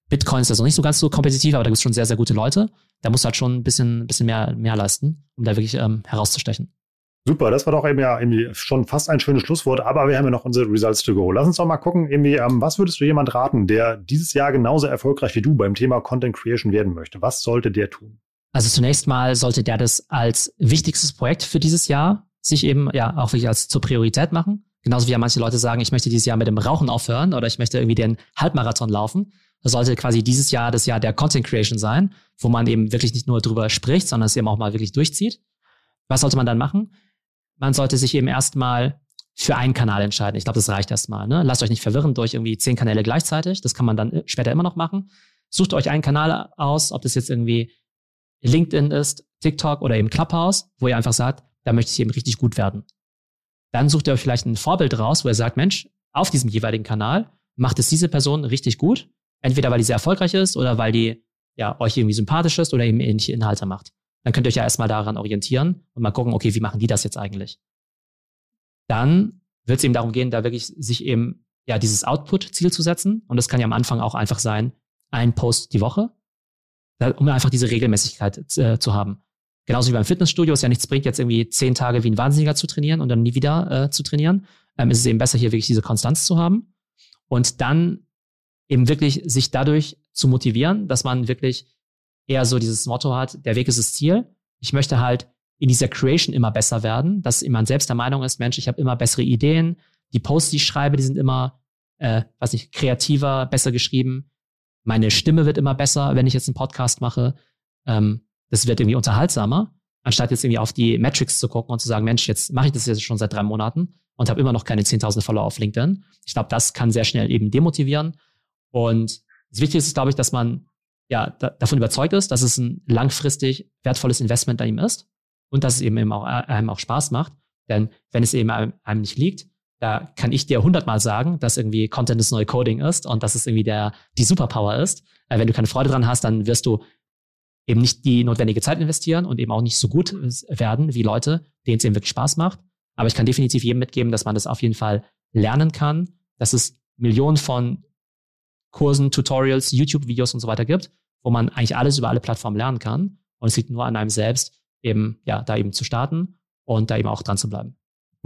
Bitcoin ist das noch nicht so ganz so kompetitiv, aber da gibt es schon sehr, sehr gute Leute. Da musst du halt schon ein bisschen, bisschen mehr, mehr leisten, um da wirklich ähm, herauszustechen. Super, das war doch eben ja irgendwie schon fast ein schönes Schlusswort, aber wir haben ja noch unsere Results to go. Lass uns doch mal gucken, irgendwie, ähm, was würdest du jemand raten, der dieses Jahr genauso erfolgreich wie du beim Thema Content Creation werden möchte? Was sollte der tun? Also zunächst mal sollte der das als wichtigstes Projekt für dieses Jahr sich eben ja auch wirklich als zur Priorität machen. Genauso wie ja manche Leute sagen, ich möchte dieses Jahr mit dem Rauchen aufhören oder ich möchte irgendwie den Halbmarathon laufen. Das sollte quasi dieses Jahr das Jahr der Content Creation sein, wo man eben wirklich nicht nur drüber spricht, sondern es eben auch mal wirklich durchzieht. Was sollte man dann machen? Man sollte sich eben erstmal für einen Kanal entscheiden. Ich glaube, das reicht erstmal. Ne? Lasst euch nicht verwirren durch irgendwie zehn Kanäle gleichzeitig. Das kann man dann später immer noch machen. Sucht euch einen Kanal aus, ob das jetzt irgendwie LinkedIn ist, TikTok oder eben Clubhouse, wo ihr einfach sagt, da möchte ich eben richtig gut werden. Dann sucht ihr euch vielleicht ein Vorbild raus, wo ihr sagt, Mensch, auf diesem jeweiligen Kanal macht es diese Person richtig gut. Entweder weil die sehr erfolgreich ist oder weil die ja, euch irgendwie sympathisch ist oder eben ähnliche Inhalte macht. Dann könnt ihr euch ja erstmal daran orientieren und mal gucken, okay, wie machen die das jetzt eigentlich? Dann wird es eben darum gehen, da wirklich sich eben ja dieses Output-Ziel zu setzen. Und das kann ja am Anfang auch einfach sein, ein Post die Woche, um einfach diese Regelmäßigkeit äh, zu haben. Genauso wie beim Fitnessstudio es ja nichts bringt, jetzt irgendwie zehn Tage wie ein Wahnsinniger zu trainieren und dann nie wieder äh, zu trainieren, ähm, ist es eben besser, hier wirklich diese Konstanz zu haben. Und dann eben wirklich sich dadurch zu motivieren, dass man wirklich eher so dieses Motto hat, der Weg ist das Ziel. Ich möchte halt in dieser Creation immer besser werden, dass man selbst der Meinung ist, Mensch, ich habe immer bessere Ideen. Die Posts, die ich schreibe, die sind immer, äh, was nicht, kreativer, besser geschrieben. Meine Stimme wird immer besser, wenn ich jetzt einen Podcast mache. Ähm, das wird irgendwie unterhaltsamer, anstatt jetzt irgendwie auf die Metrics zu gucken und zu sagen, Mensch, jetzt mache ich das jetzt schon seit drei Monaten und habe immer noch keine 10.000 Follower auf LinkedIn. Ich glaube, das kann sehr schnell eben demotivieren. Und das Wichtigste ist, glaube ich, dass man ja da, davon überzeugt ist, dass es ein langfristig wertvolles Investment an ihm ist und dass es eben, eben auch, einem auch Spaß macht. Denn wenn es eben einem, einem nicht liegt, da kann ich dir hundertmal sagen, dass irgendwie Content das neue Coding ist und dass es irgendwie der, die Superpower ist. Äh, wenn du keine Freude dran hast, dann wirst du eben nicht die notwendige Zeit investieren und eben auch nicht so gut werden wie Leute, denen es eben wirklich Spaß macht. Aber ich kann definitiv jedem mitgeben, dass man das auf jeden Fall lernen kann, dass es Millionen von Kursen, Tutorials, YouTube-Videos und so weiter gibt, wo man eigentlich alles über alle Plattformen lernen kann. Und es liegt nur an einem selbst, eben, ja, da eben zu starten und da eben auch dran zu bleiben.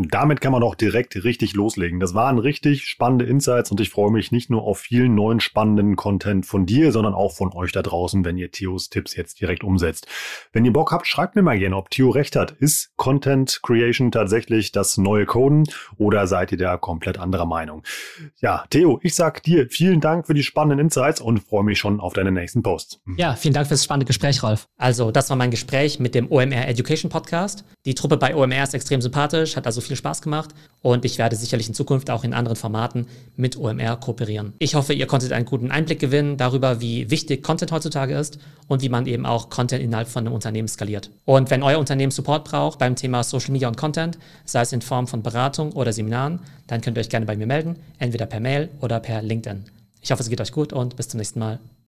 Damit kann man auch direkt richtig loslegen. Das waren richtig spannende Insights und ich freue mich nicht nur auf vielen neuen spannenden Content von dir, sondern auch von euch da draußen, wenn ihr Theos Tipps jetzt direkt umsetzt. Wenn ihr Bock habt, schreibt mir mal gerne, ob Theo recht hat. Ist Content Creation tatsächlich das neue Coden oder seid ihr da komplett anderer Meinung? Ja, Theo, ich sag dir vielen Dank für die spannenden Insights und freue mich schon auf deine nächsten Posts. Ja, vielen Dank fürs spannende Gespräch, Rolf. Also, das war mein Gespräch mit dem OMR Education Podcast. Die Truppe bei OMR ist extrem sympathisch, hat also viel Spaß gemacht und ich werde sicherlich in Zukunft auch in anderen Formaten mit OMR kooperieren. Ich hoffe, ihr konntet einen guten Einblick gewinnen darüber, wie wichtig Content heutzutage ist und wie man eben auch Content innerhalb von einem Unternehmen skaliert. Und wenn euer Unternehmen Support braucht beim Thema Social Media und Content, sei es in Form von Beratung oder Seminaren, dann könnt ihr euch gerne bei mir melden, entweder per Mail oder per LinkedIn. Ich hoffe, es geht euch gut und bis zum nächsten Mal.